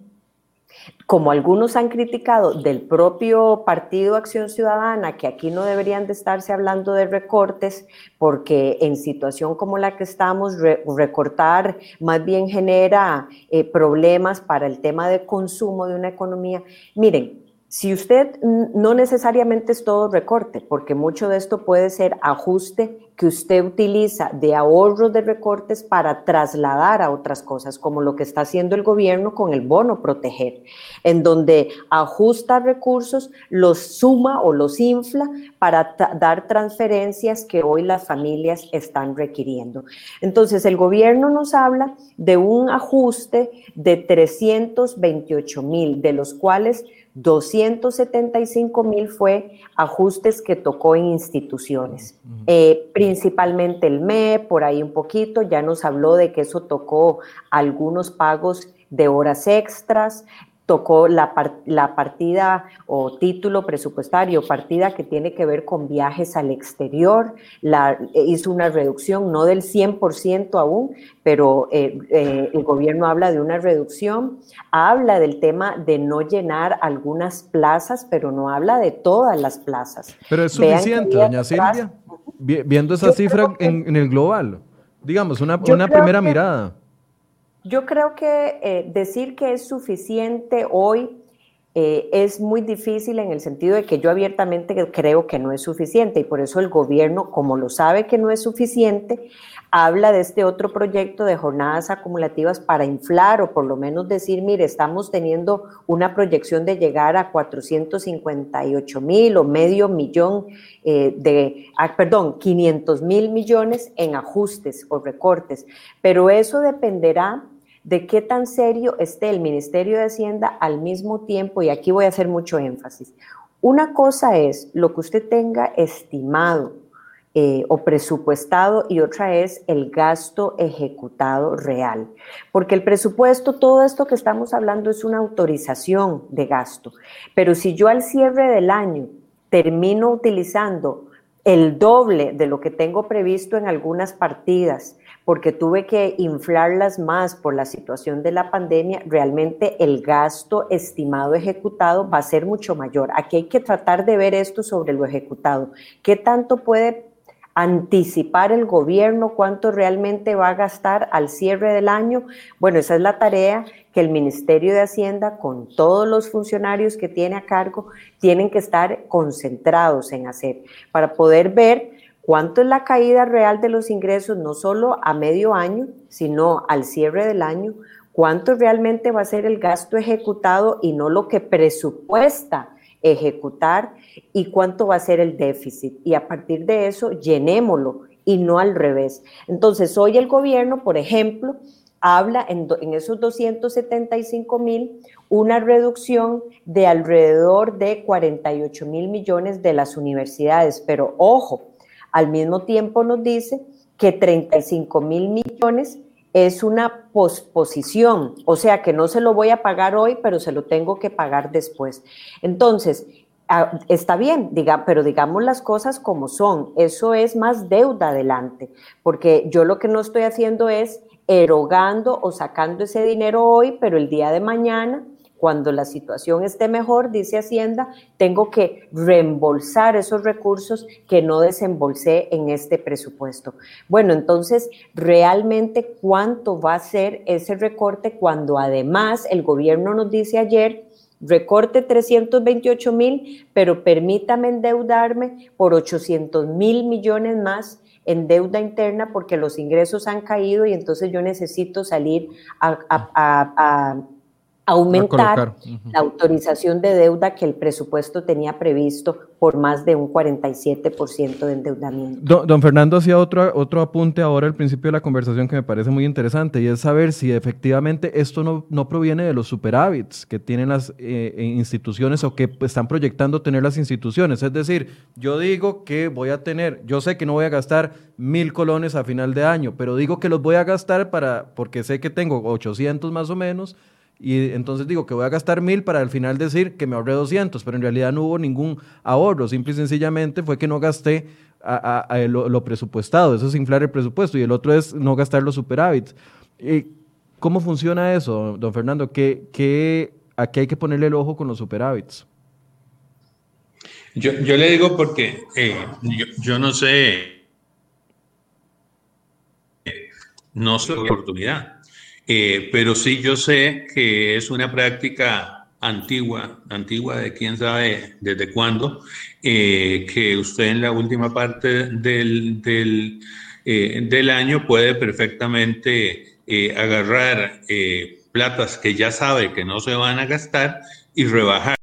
como algunos han criticado del propio Partido Acción Ciudadana, que aquí no deberían de estarse hablando de recortes, porque en situación como la que estamos, recortar más bien genera eh, problemas para el tema de consumo de una economía. Miren, si usted no necesariamente es todo recorte, porque mucho de esto puede ser ajuste que usted utiliza de ahorros de recortes para trasladar a otras cosas, como lo que está haciendo el gobierno con el bono proteger, en donde ajusta recursos, los suma o los infla para dar transferencias que hoy las familias están requiriendo. Entonces, el gobierno nos habla de un ajuste de 328 mil, de los cuales 275 mil fue ajustes que tocó en instituciones, eh, principalmente el ME, por ahí un poquito, ya nos habló de que eso tocó algunos pagos de horas extras, tocó la, la, partida o título presupuestario, partida que tiene que ver con viajes al exterior, la, hizo una reducción, no del 100% aún, pero eh, eh, el gobierno habla de una reducción, habla del tema de no llenar algunas plazas, pero no habla de todas las plazas. Pero es suficiente, doña Silvia, viendo esa cifra en, el global, digamos, una, una primera mirada. Yo creo que eh, decir que es suficiente hoy eh, es muy difícil en el sentido de que yo abiertamente creo que no es suficiente y por eso el gobierno, como lo sabe que no es suficiente, habla de este otro proyecto de jornadas acumulativas para inflar o por lo menos decir, mire, estamos teniendo una proyección de llegar a 458 mil o medio millón eh, de, ah, perdón, 500 mil millones en ajustes o recortes, pero eso dependerá de qué tan serio esté el Ministerio de Hacienda al mismo tiempo, y aquí voy a hacer mucho énfasis. Una cosa es lo que usted tenga estimado eh, o presupuestado y otra es el gasto ejecutado real. Porque el presupuesto, todo esto que estamos hablando es una autorización de gasto. Pero si yo al cierre del año termino utilizando el doble de lo que tengo previsto en algunas partidas, porque tuve que inflarlas más por la situación de la pandemia, realmente el gasto estimado ejecutado va a ser mucho mayor. Aquí hay que tratar de ver esto sobre lo ejecutado. ¿Qué tanto puede anticipar el gobierno cuánto realmente va a gastar al cierre del año. Bueno, esa es la tarea que el Ministerio de Hacienda, con todos los funcionarios que tiene a cargo, tienen que estar concentrados en hacer para poder ver cuánto es la caída real de los ingresos, no solo a medio año, sino al cierre del año, cuánto realmente va a ser el gasto ejecutado y no lo que presupuesta ejecutar y cuánto va a ser el déficit. Y a partir de eso, llenémoslo y no al revés. Entonces, hoy el gobierno, por ejemplo, habla en, esos 275 mil una reducción de alrededor de 48 mil millones de las universidades. Pero ojo, al mismo tiempo nos dice que 35 mil millones es una posposición, o sea que no se lo voy a pagar hoy, pero se lo tengo que pagar después. Entonces, ah, está bien, diga, pero digamos las cosas como son. Eso es más deuda adelante, porque yo lo que no estoy haciendo es erogando o sacando ese dinero hoy, pero el día de mañana cuando la situación esté mejor, dice Hacienda, tengo que reembolsar esos recursos que no desembolsé en este presupuesto. Bueno, entonces, realmente, ¿cuánto va a ser ese recorte cuando además el gobierno nos dice ayer recorte 328 mil, pero permítame endeudarme por 800 mil millones más en deuda interna porque los ingresos han caído y entonces yo necesito salir a aumentar la autorización de deuda que el presupuesto tenía previsto por más de un 47% de endeudamiento. Don, Fernando hacía otro, otro apunte ahora al principio de la conversación que me parece muy interesante y es saber si efectivamente esto no, no proviene de los superávits que tienen las eh, eh, instituciones o que están proyectando tener las instituciones. Es decir, yo digo que voy a tener, yo sé que no voy a gastar mil colones a final de año, pero digo que los voy a gastar para, porque sé que tengo 800 más o menos y entonces digo que voy a gastar mil para al final decir que me ahorré 200, pero en realidad no hubo ningún ahorro, simple y sencillamente fue que no gasté a, lo, presupuestado, eso es inflar el presupuesto, y el otro es no gastar los superávits. ¿Cómo funciona eso, don Fernando? ¿Qué, qué aquí hay que ponerle el ojo con los superávits. Yo, yo le digo porque eh, yo, yo, no sé, no sé oportunidad, eh, pero sí yo sé que es una práctica antigua, antigua de quién sabe desde cuándo, eh, que usted en la última parte del, del, eh, año puede perfectamente agarrar platas que ya sabe que no se van a gastar y rebajar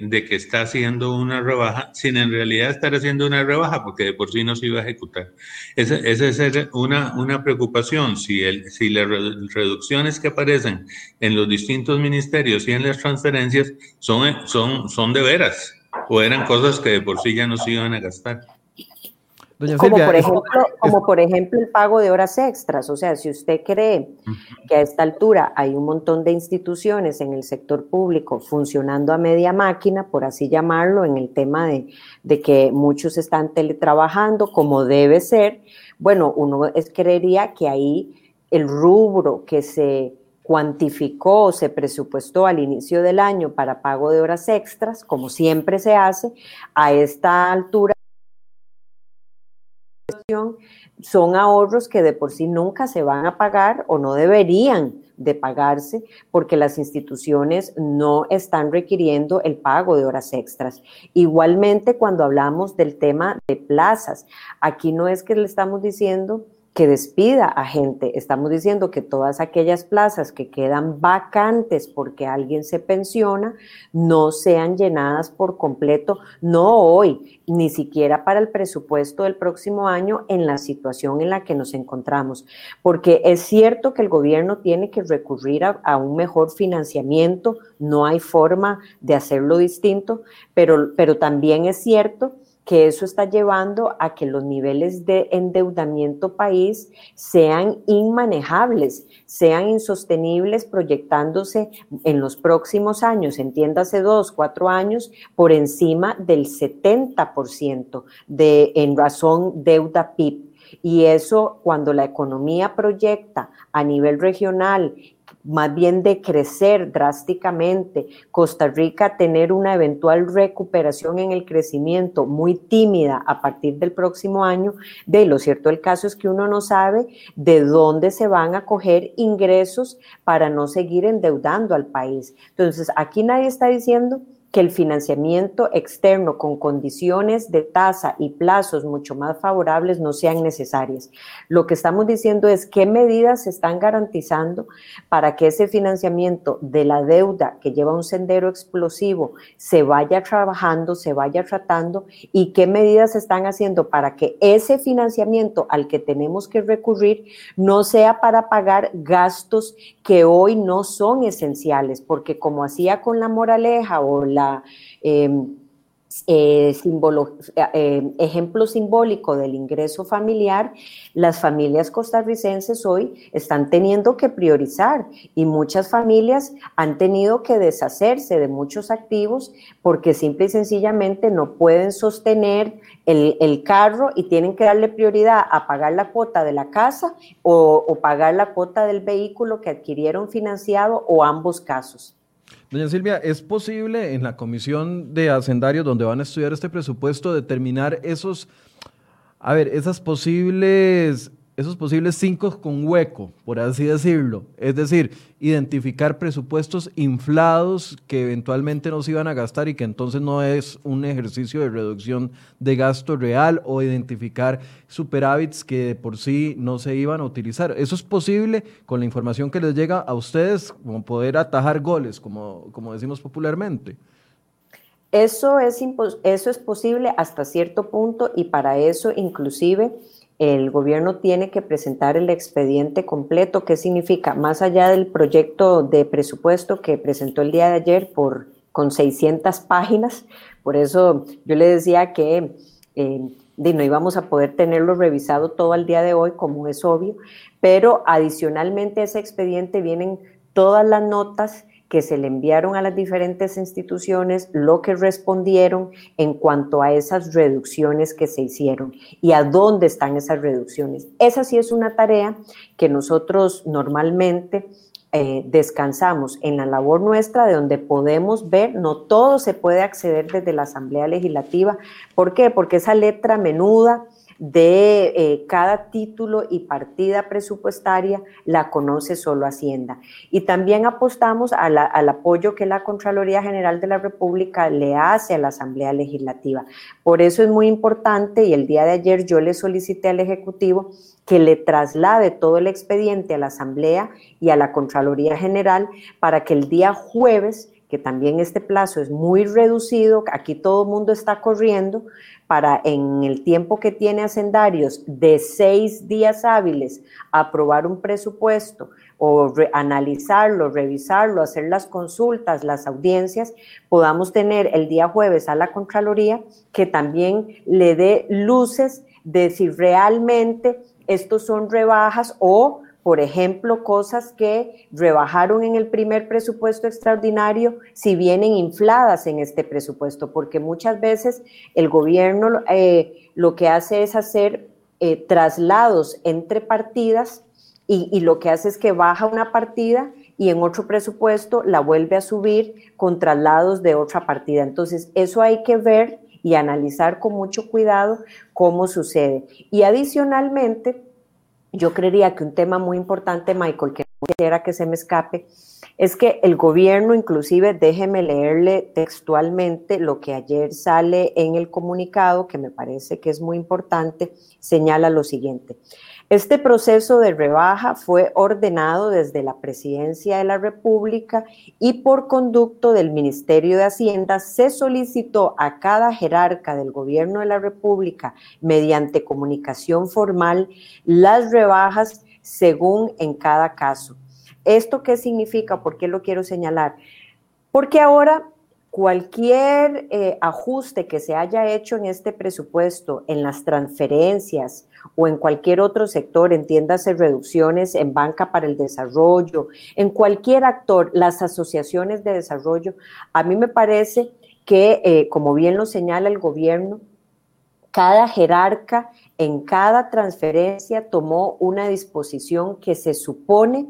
de que está haciendo una rebaja sin en realidad estar haciendo una rebaja porque de por sí no se iba a ejecutar. Esa, esa es una, una preocupación. Si, el, si las reducciones que aparecen en los distintos ministerios y en las transferencias son, son, son de veras o eran cosas que de por sí ya no se iban a gastar como, por ejemplo, como por ejemplo el pago de horas extras. O sea, si usted cree que a esta altura hay un montón de instituciones en el sector público funcionando a media máquina, por así llamarlo, en el tema de, de que muchos están teletrabajando como debe ser, bueno, uno es, creería que ahí el rubro que se cuantificó, se presupuestó al inicio del año para pago de horas extras, como siempre se hace, a esta altura son ahorros que de por sí nunca se van a pagar o no deberían de pagarse porque las instituciones no están requiriendo el pago de horas extras. Igualmente, cuando hablamos del tema de plazas, aquí no es que le estamos diciendo que despida a gente. Estamos diciendo que todas aquellas plazas que quedan vacantes porque alguien se pensiona no sean llenadas por completo, no hoy, ni siquiera para el presupuesto del próximo año en la situación en la que nos encontramos. Porque es cierto que el gobierno tiene que recurrir a, un mejor financiamiento, no hay forma de hacerlo distinto, pero, pero también es cierto que eso está llevando a que los niveles de endeudamiento país sean inmanejables, sean insostenibles, proyectándose en los próximos años, entiéndase dos, cuatro años, por encima del 70% de, en razón deuda PIB. Y eso, cuando la economía proyecta a nivel regional más bien de crecer drásticamente, Costa Rica tener una eventual recuperación en el crecimiento muy tímida a partir del próximo año, de lo cierto el caso es que uno no sabe de dónde se van a coger ingresos para no seguir endeudando al país. Entonces, aquí nadie está diciendo que el financiamiento externo con condiciones de tasa y plazos mucho más favorables no sean necesarias. Lo que estamos diciendo es qué medidas se están garantizando para que ese financiamiento de la deuda que lleva un sendero explosivo se vaya trabajando, se vaya tratando y qué medidas se están haciendo para que ese financiamiento al que tenemos que recurrir no sea para pagar gastos que hoy no son esenciales, porque como hacía con la moraleja o la Em, eh, eh, ejemplo simbólico del ingreso familiar, las familias costarricenses hoy están teniendo que priorizar y muchas familias han tenido que deshacerse de muchos activos porque simple y sencillamente no pueden sostener el, carro y tienen que darle prioridad a pagar la cuota de la casa o, o pagar la cuota del vehículo que adquirieron financiado o ambos casos. Doña Silvia, ¿es posible en la comisión de hacendarios donde van a estudiar este presupuesto determinar esos, a ver, esas posibles esos posibles cinco con hueco, por así decirlo. Es decir, identificar presupuestos inflados que eventualmente no se iban a gastar y que entonces no es un ejercicio de reducción de gasto real o identificar superávits que por sí no se iban a utilizar. Eso es posible con la información que les llega a ustedes, como poder atajar goles, como, como decimos popularmente. Eso es, eso es posible hasta cierto punto y para eso inclusive el gobierno tiene que presentar el expediente completo. ¿Qué significa? Más allá del proyecto de presupuesto que presentó el día de ayer por, con 600 páginas, por eso yo le decía que eh, no íbamos a poder tenerlo revisado todo el día de hoy, como es obvio, pero adicionalmente a ese expediente vienen todas las notas que se le enviaron a las diferentes instituciones, lo que respondieron en cuanto a esas reducciones que se hicieron y a dónde están esas reducciones. Esa sí es una tarea que nosotros normalmente eh, descansamos en la labor nuestra de donde podemos ver, no todo se puede acceder desde la Asamblea Legislativa. ¿Por qué? Porque esa letra menuda de eh, cada título y partida presupuestaria la conoce solo Hacienda. Y también apostamos al apoyo que la Contraloría General de la República le hace a la Asamblea Legislativa. Por eso es muy importante y el día de ayer yo le solicité al Ejecutivo que le traslade todo el expediente a la Asamblea y a la Contraloría General para que el día jueves que también este plazo es muy reducido, aquí todo el mundo está corriendo, para en el tiempo que tiene Hacendarios de seis días hábiles aprobar un presupuesto o analizarlo, revisarlo, hacer las consultas, las audiencias, podamos tener el día jueves a la Contraloría que también le dé luces de si realmente estos son rebajas o por ejemplo, cosas que rebajaron en el primer presupuesto extraordinario si vienen infladas en este presupuesto, porque muchas veces el gobierno eh, lo que hace es hacer eh, traslados entre partidas y, y lo que hace es que baja una partida y en otro presupuesto la vuelve a subir con traslados de otra partida. Entonces, eso hay que ver y analizar con mucho cuidado cómo sucede. Y adicionalmente, yo creería que un tema muy importante, Michael, que no quisiera que se me escape, es que el gobierno, inclusive, déjeme leerle textualmente lo que ayer sale en el comunicado, que me parece que es muy importante, señala lo siguiente. Este proceso de rebaja fue ordenado desde la Presidencia de la República y por conducto del Ministerio de Hacienda se solicitó a cada jerarca del Gobierno de la República mediante comunicación formal las rebajas según en cada caso. ¿Esto qué significa? ¿Por qué lo quiero señalar? Porque ahora cualquier eh, ajuste que se haya hecho en este presupuesto, en las transferencias, o en cualquier otro sector, entiéndase reducciones en banca para el desarrollo, en cualquier actor, las asociaciones de desarrollo, a mí me parece que, eh, como bien lo señala el gobierno, cada jerarca en cada transferencia tomó una disposición que se supone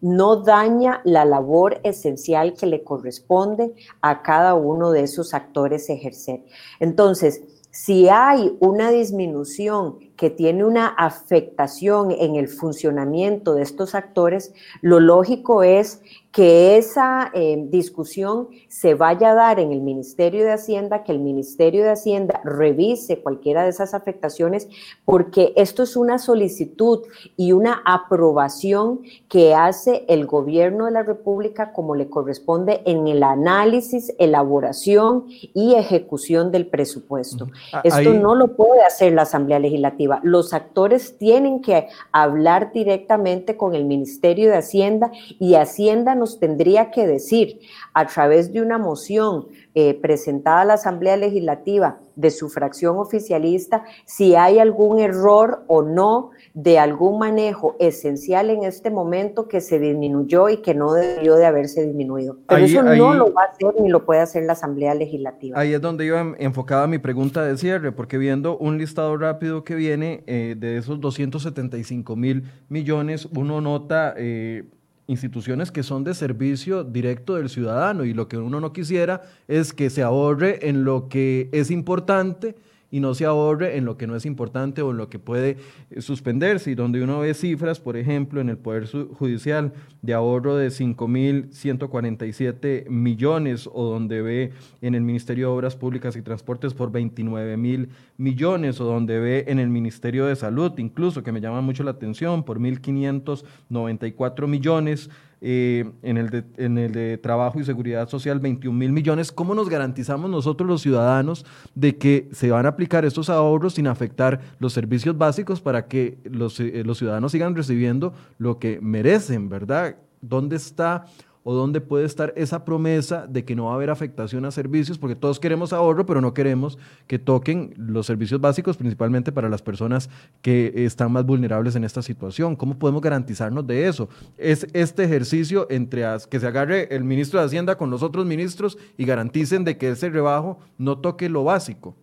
no daña la labor esencial que le corresponde a cada uno de esos actores ejercer. Entonces, si hay una disminución que tiene una afectación en el funcionamiento de estos actores, lo lógico es que esa eh, discusión se vaya a dar en el Ministerio de Hacienda, que el Ministerio de Hacienda revise cualquiera de esas afectaciones, porque esto es una solicitud y una aprobación que hace el gobierno de la República como le corresponde en el análisis, elaboración y ejecución del presupuesto. Ah, esto no lo puede hacer la Asamblea Legislativa. Los actores tienen que hablar directamente con el Ministerio de Hacienda y Hacienda nos tendría que decir a través de una moción eh, presentada a la Asamblea Legislativa de su fracción oficialista si hay algún error o no de algún manejo esencial en este momento que se disminuyó y que no debió de haberse disminuido. Pero eso no lo va a hacer ni lo puede hacer la Asamblea Legislativa. Ahí es donde iba enfocada mi pregunta de cierre, porque viendo un listado rápido que viene eh, de esos 275 mil millones, uno nota... Eh, instituciones que son de servicio directo del ciudadano y lo que uno no quisiera es que se ahorre en lo que es importante y no se ahorre en lo que no es importante o en lo que puede eh, suspenderse. Y donde uno ve cifras, por ejemplo, en el Poder Judicial de ahorro de 5.147 millones o donde ve en el Ministerio de Obras Públicas y Transportes por 29 mil millones o donde ve en el Ministerio de Salud, incluso que me llama mucho la atención, por 1.594 millones eh, en, el de, en el de Trabajo y Seguridad Social 21 mil millones. ¿Cómo nos garantizamos nosotros los ciudadanos de que se van a aplicar estos ahorros sin afectar los servicios básicos para que los, eh, los ciudadanos sigan recibiendo lo que merecen, ¿verdad? ¿Dónde está o dónde puede estar esa promesa de que no va a haber afectación a servicios, porque todos queremos ahorro, pero no queremos que toquen los servicios básicos, principalmente para las personas que están más vulnerables en esta situación. ¿Cómo podemos garantizarnos de eso? Es este ejercicio entre que se agarre el ministro de Hacienda con los otros ministros y garanticen de que ese rebajo no toque lo básico.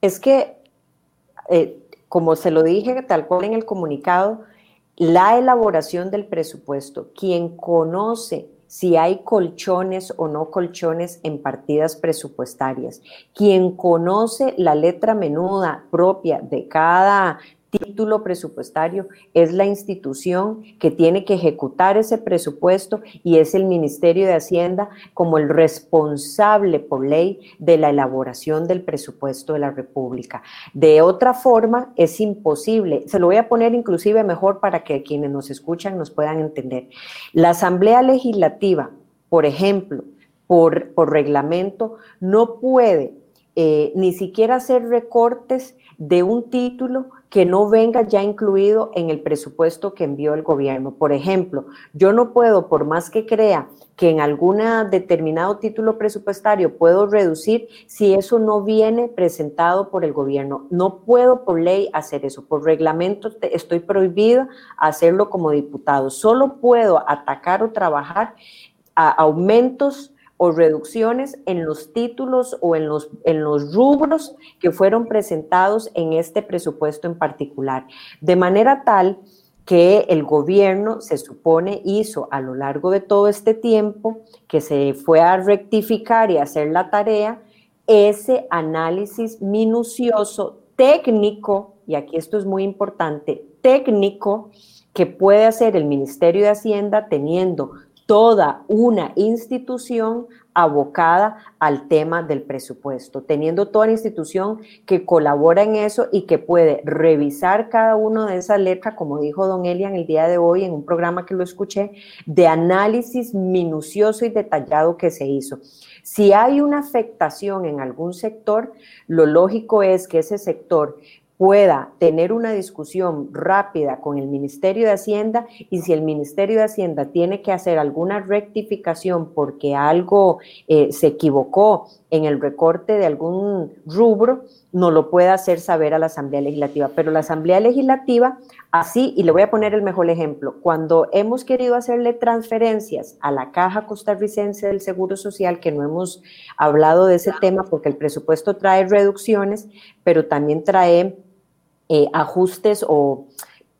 Es que, eh, como se lo dije tal cual en el comunicado, la elaboración del presupuesto, quien conoce si hay colchones o no colchones en partidas presupuestarias, quien conoce la letra menuda propia de cada título presupuestario es la institución que tiene que ejecutar ese presupuesto y es el Ministerio de Hacienda como el responsable por ley de la elaboración del presupuesto de la República. De otra forma, es imposible. Se lo voy a poner inclusive mejor para que quienes nos escuchan nos puedan entender. La Asamblea Legislativa, por ejemplo, por, reglamento, no puede eh, ni siquiera hacer recortes de un título que no venga ya incluido en el presupuesto que envió el gobierno. Por ejemplo, yo no puedo, por más que crea que en algún determinado título presupuestario puedo reducir si eso no viene presentado por el gobierno. No puedo por ley hacer eso. Por reglamento estoy prohibido hacerlo como diputado. Solo puedo atacar o trabajar a aumentos o reducciones en los títulos o en los, en los rubros que fueron presentados en este presupuesto en particular. De manera tal que el gobierno se supone hizo a lo largo de todo este tiempo que se fue a rectificar y hacer la tarea, ese análisis minucioso técnico, y aquí esto es muy importante, técnico, que puede hacer el Ministerio de Hacienda teniendo toda una institución abocada al tema del presupuesto, teniendo toda la institución que colabora en eso y que puede revisar cada una de esas letras, como dijo don Elian el día de hoy en un programa que lo escuché, de análisis minucioso y detallado que se hizo. Si hay una afectación en algún sector, lo lógico es que ese sector pueda tener una discusión rápida con el Ministerio de Hacienda y si el Ministerio de Hacienda tiene que hacer alguna rectificación porque algo eh, se equivocó en el recorte de algún rubro, no lo puede hacer saber a la Asamblea Legislativa. Pero la Asamblea Legislativa, así, y le voy a poner el mejor ejemplo, cuando hemos querido hacerle transferencias a la Caja Costarricense del Seguro Social, que no hemos hablado de ese tema porque el presupuesto trae reducciones, pero también trae eh, ajustes o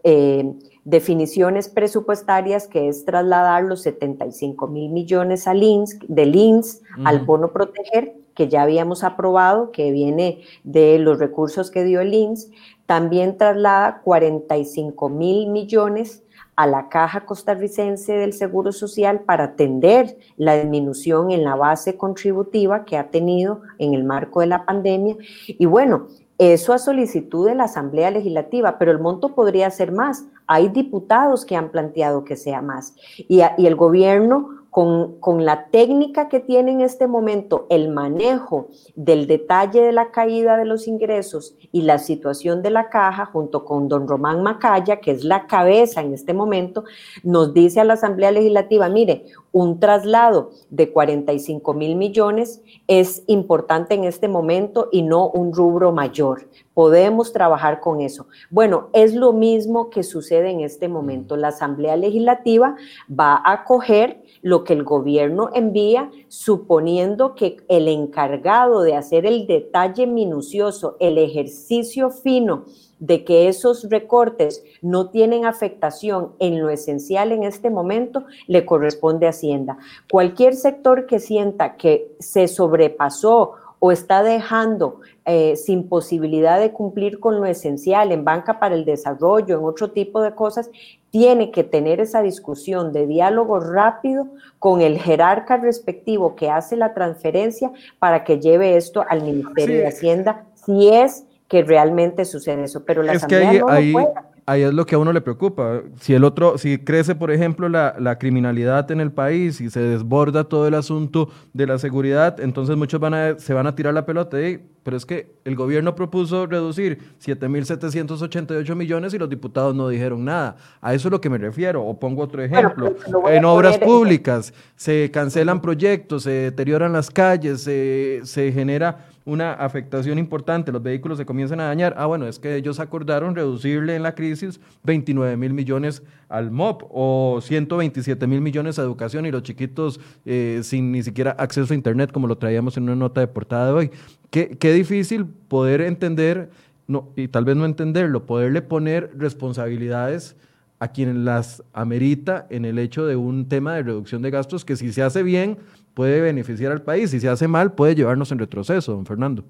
eh, definiciones presupuestarias, que es trasladar los 75 mil millones al INS, del INS al bono proteger, que ya habíamos aprobado, que viene de los recursos que dio el INS. También traslada 45 mil millones a la Caja Costarricense del Seguro Social para atender la disminución en la base contributiva que ha tenido en el marco de la pandemia. Y bueno, eso a solicitud de la Asamblea Legislativa, pero el monto podría ser más. Hay diputados que han planteado que sea más. Y el gobierno con, la técnica que tiene en este momento, el manejo del detalle de la caída de los ingresos y la situación de la caja, junto con don Román Macaya, que es la cabeza en este momento, nos dice a la Asamblea Legislativa, mire, un traslado de 45 mil millones es importante en este momento y no un rubro mayor. Podemos trabajar con eso. Bueno, es lo mismo que sucede en este momento. La Asamblea Legislativa va a coger lo que el gobierno envía, suponiendo que el encargado de hacer el detalle minucioso, el ejercicio fino de que esos recortes no tienen afectación en lo esencial en este momento, le corresponde a Hacienda. Cualquier sector que sienta que se sobrepasó o está dejando eh, sin posibilidad de cumplir con lo esencial en banca para el desarrollo, en otro tipo de cosas, tiene que tener esa discusión de diálogo rápido con el jerarca respectivo que hace la transferencia para que lleve esto al Ministerio de Hacienda, si es que realmente sucede eso. Pero la Asamblea no lo ahí es lo que a uno le preocupa. Si el otro, si crece, por ejemplo, la, la, criminalidad en el país y se desborda todo el asunto de la seguridad, entonces muchos van a, se van a tirar la pelota. pero es que el gobierno propuso reducir 7.788 millones y los diputados no dijeron nada. A eso es lo que me refiero. O pongo otro ejemplo. Pues, en obras públicas se cancelan proyectos, se deterioran las calles, se, se genera una afectación importante, los vehículos se comienzan a dañar. Ah, bueno, es que ellos acordaron reducirle en la crisis 29 mil millones al MOP o 127 mil millones a educación y los chiquitos eh, sin ni siquiera acceso a Internet, como lo traíamos en una nota de portada de hoy. Qué, qué difícil poder entender, no, y tal vez no entenderlo, poderle poner responsabilidades a quien las amerita en el hecho de un tema de reducción de gastos que si se hace bien puede beneficiar al país, si se hace mal puede llevarnos en retroceso, don Fernando.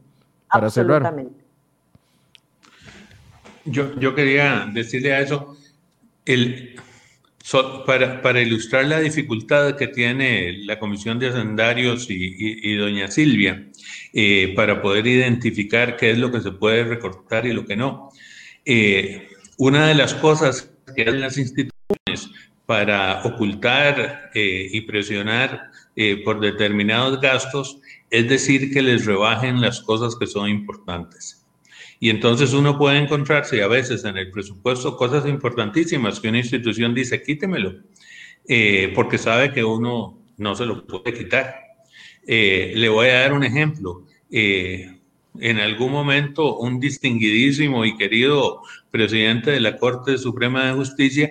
Para cerrar. Yo, yo quería decirle a eso, el, para, para, ilustrar la dificultad que tiene la Comisión de Hacendarios y, doña Silvia eh, para poder identificar qué es lo que se puede recortar y lo que no. Eh, una de las cosas que hacen las instituciones para ocultar eh, y presionar por determinados gastos es decir que les rebajen las cosas que son importantes. Y entonces uno puede encontrarse a veces en el presupuesto cosas importantísimas que una institución dice, quítemelo, eh, porque sabe que uno no se lo puede quitar. Eh, le voy a dar un ejemplo. Eh, en algún momento un distinguidísimo y querido presidente de la Corte Suprema de Justicia,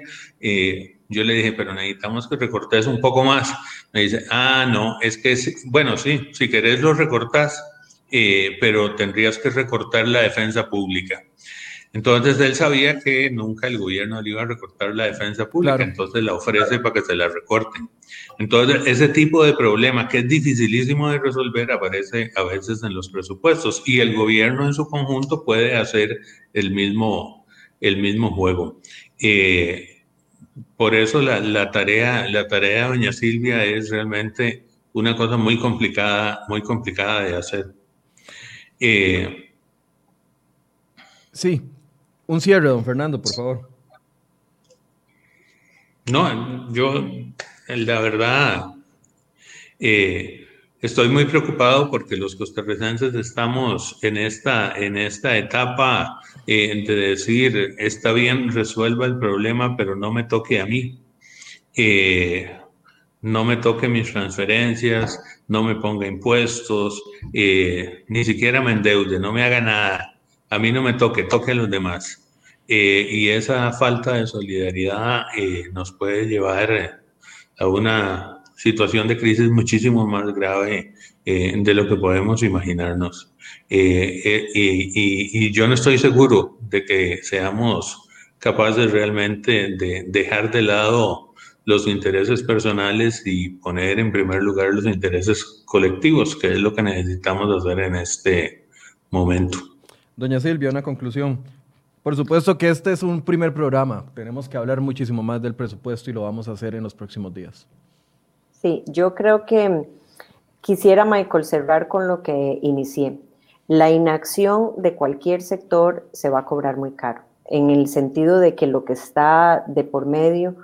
yo le dije, pero necesitamos que recortes un poco más. Me dice, ah, no, es que, bueno, sí, si querés lo recortás, eh, pero tendrías que recortar la defensa pública. Entonces él sabía que nunca el gobierno le iba a recortar la defensa pública, entonces la ofrece para que se la recorten. Entonces ese tipo de problema que es dificilísimo de resolver aparece a veces en los presupuestos y el gobierno en su conjunto puede hacer el mismo, el mismo juego. Eh, por eso la, la, tarea, la tarea de doña Silvia es realmente una cosa muy complicada, muy complicada de hacer. Eh, sí, un cierre, don Fernando, por favor. No, yo, la verdad, eh, estoy muy preocupado porque los costarricenses estamos en esta, en esta etapa eh, de decir, está bien, resuelva el problema, pero no me toque a mí. no me toque mis transferencias, no me ponga impuestos, eh, ni siquiera me endeude, no me haga nada, a mí no me toque, toque a los demás. Eh, y esa falta de solidaridad eh, nos puede llevar a una situación de crisis muchísimo más grave de lo que podemos imaginarnos. Y, y, yo no estoy seguro de que seamos capaces realmente de dejar de lado los intereses personales y poner en primer lugar los intereses colectivos, que es lo que necesitamos hacer en este momento. Doña Silvia, una conclusión. Por supuesto que este es un primer programa. Tenemos que hablar muchísimo más del presupuesto y lo vamos a hacer en los próximos días. Sí, yo creo que quisiera, Michael, cerrar con lo que inicié. La inacción de cualquier sector se va a cobrar muy caro, en el sentido de que lo que está de por medio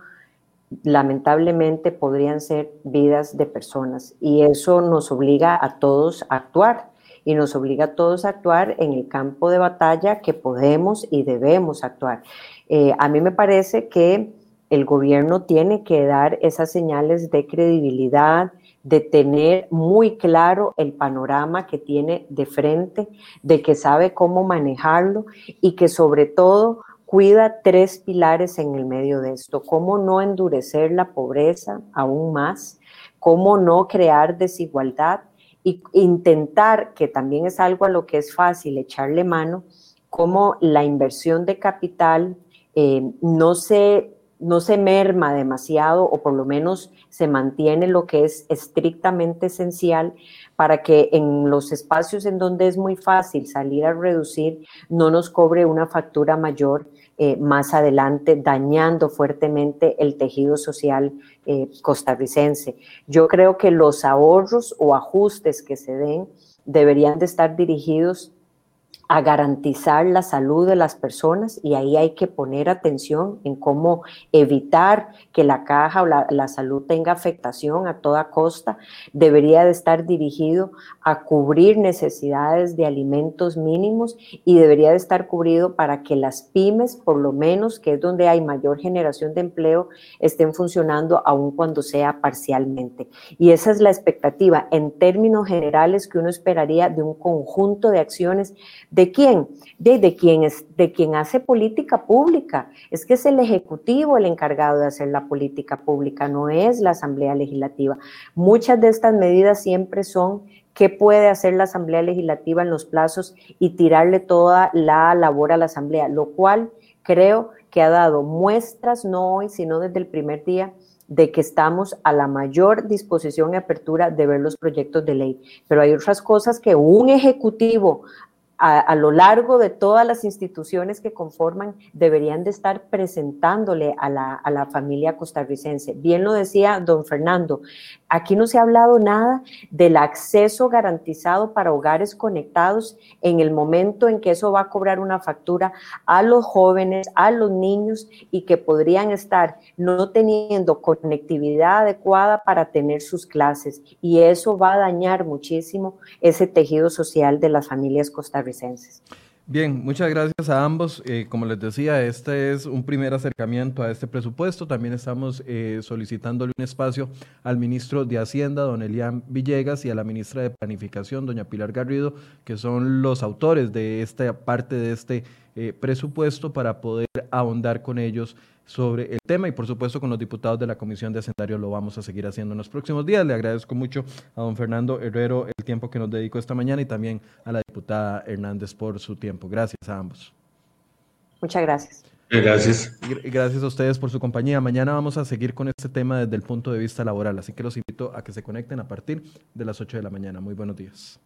lamentablemente podrían ser vidas de personas y eso nos obliga a todos a actuar y nos obliga a todos a actuar en el campo de batalla que podemos y debemos actuar. Eh, a mí me parece que el gobierno tiene que dar esas señales de credibilidad, de tener muy claro el panorama que tiene de frente, de que sabe cómo manejarlo y que sobre todo cuida tres pilares en el medio de esto. Cómo no endurecer la pobreza aún más, cómo no crear desigualdad e intentar, que también es algo a lo que es fácil echarle mano, cómo la inversión de capital eh, no, se, no se merma demasiado o por lo menos se mantiene lo que es estrictamente esencial para que en los espacios en donde es muy fácil salir a reducir no nos cobre una factura mayor eh, más adelante, dañando fuertemente el tejido social eh, costarricense. Yo creo que los ahorros o ajustes que se den deberían de estar dirigidos a garantizar la salud de las personas y ahí hay que poner atención en cómo evitar que la caja o la, salud tenga afectación a toda costa. Debería de estar dirigido a cubrir necesidades de alimentos mínimos y debería de estar cubrido para que las pymes, por lo menos, que es donde hay mayor generación de empleo, estén funcionando aun cuando sea parcialmente. Y esa es la expectativa en términos generales que uno esperaría de un conjunto de acciones ¿De quién? De, de, es, de quien hace política pública. Es que es el Ejecutivo el encargado de hacer la política pública, no es la Asamblea Legislativa. Muchas de estas medidas siempre son qué puede hacer la Asamblea Legislativa en los plazos y tirarle toda la labor a la Asamblea, lo cual creo que ha dado muestras, no hoy, sino desde el primer día, de que estamos a la mayor disposición y apertura de ver los proyectos de ley. Pero hay otras cosas que un ejecutivo a, lo largo de todas las instituciones que conforman deberían de estar presentándole a la, a la, familia costarricense. Bien lo decía don Fernando, aquí no se ha hablado nada del acceso garantizado para hogares conectados en el momento en que eso va a cobrar una factura a los jóvenes, a los niños y que podrían estar no teniendo conectividad adecuada para tener sus clases. Y eso va a dañar muchísimo ese tejido social de las familias Bien, muchas gracias a ambos. Eh, como les decía, este es un primer acercamiento a este presupuesto. También estamos eh, solicitándole un espacio al ministro de Hacienda, don Elian Villegas, y a la ministra de Planificación, doña Pilar Garrido, que son los autores de esta parte de este eh, presupuesto para poder ahondar con ellos sobre el tema y por supuesto con los diputados de la Comisión de Hacendario lo vamos a seguir haciendo en los próximos días. Le agradezco mucho a don Fernando Herrero el tiempo que nos dedicó esta mañana y también a la diputada Hernández por su tiempo. Gracias a ambos. Muchas gracias. Gracias. Gracias a ustedes por su compañía. Mañana vamos a seguir con este tema desde el punto de vista laboral, así que los invito a que se conecten a partir de las 8 de la mañana. Muy buenos días.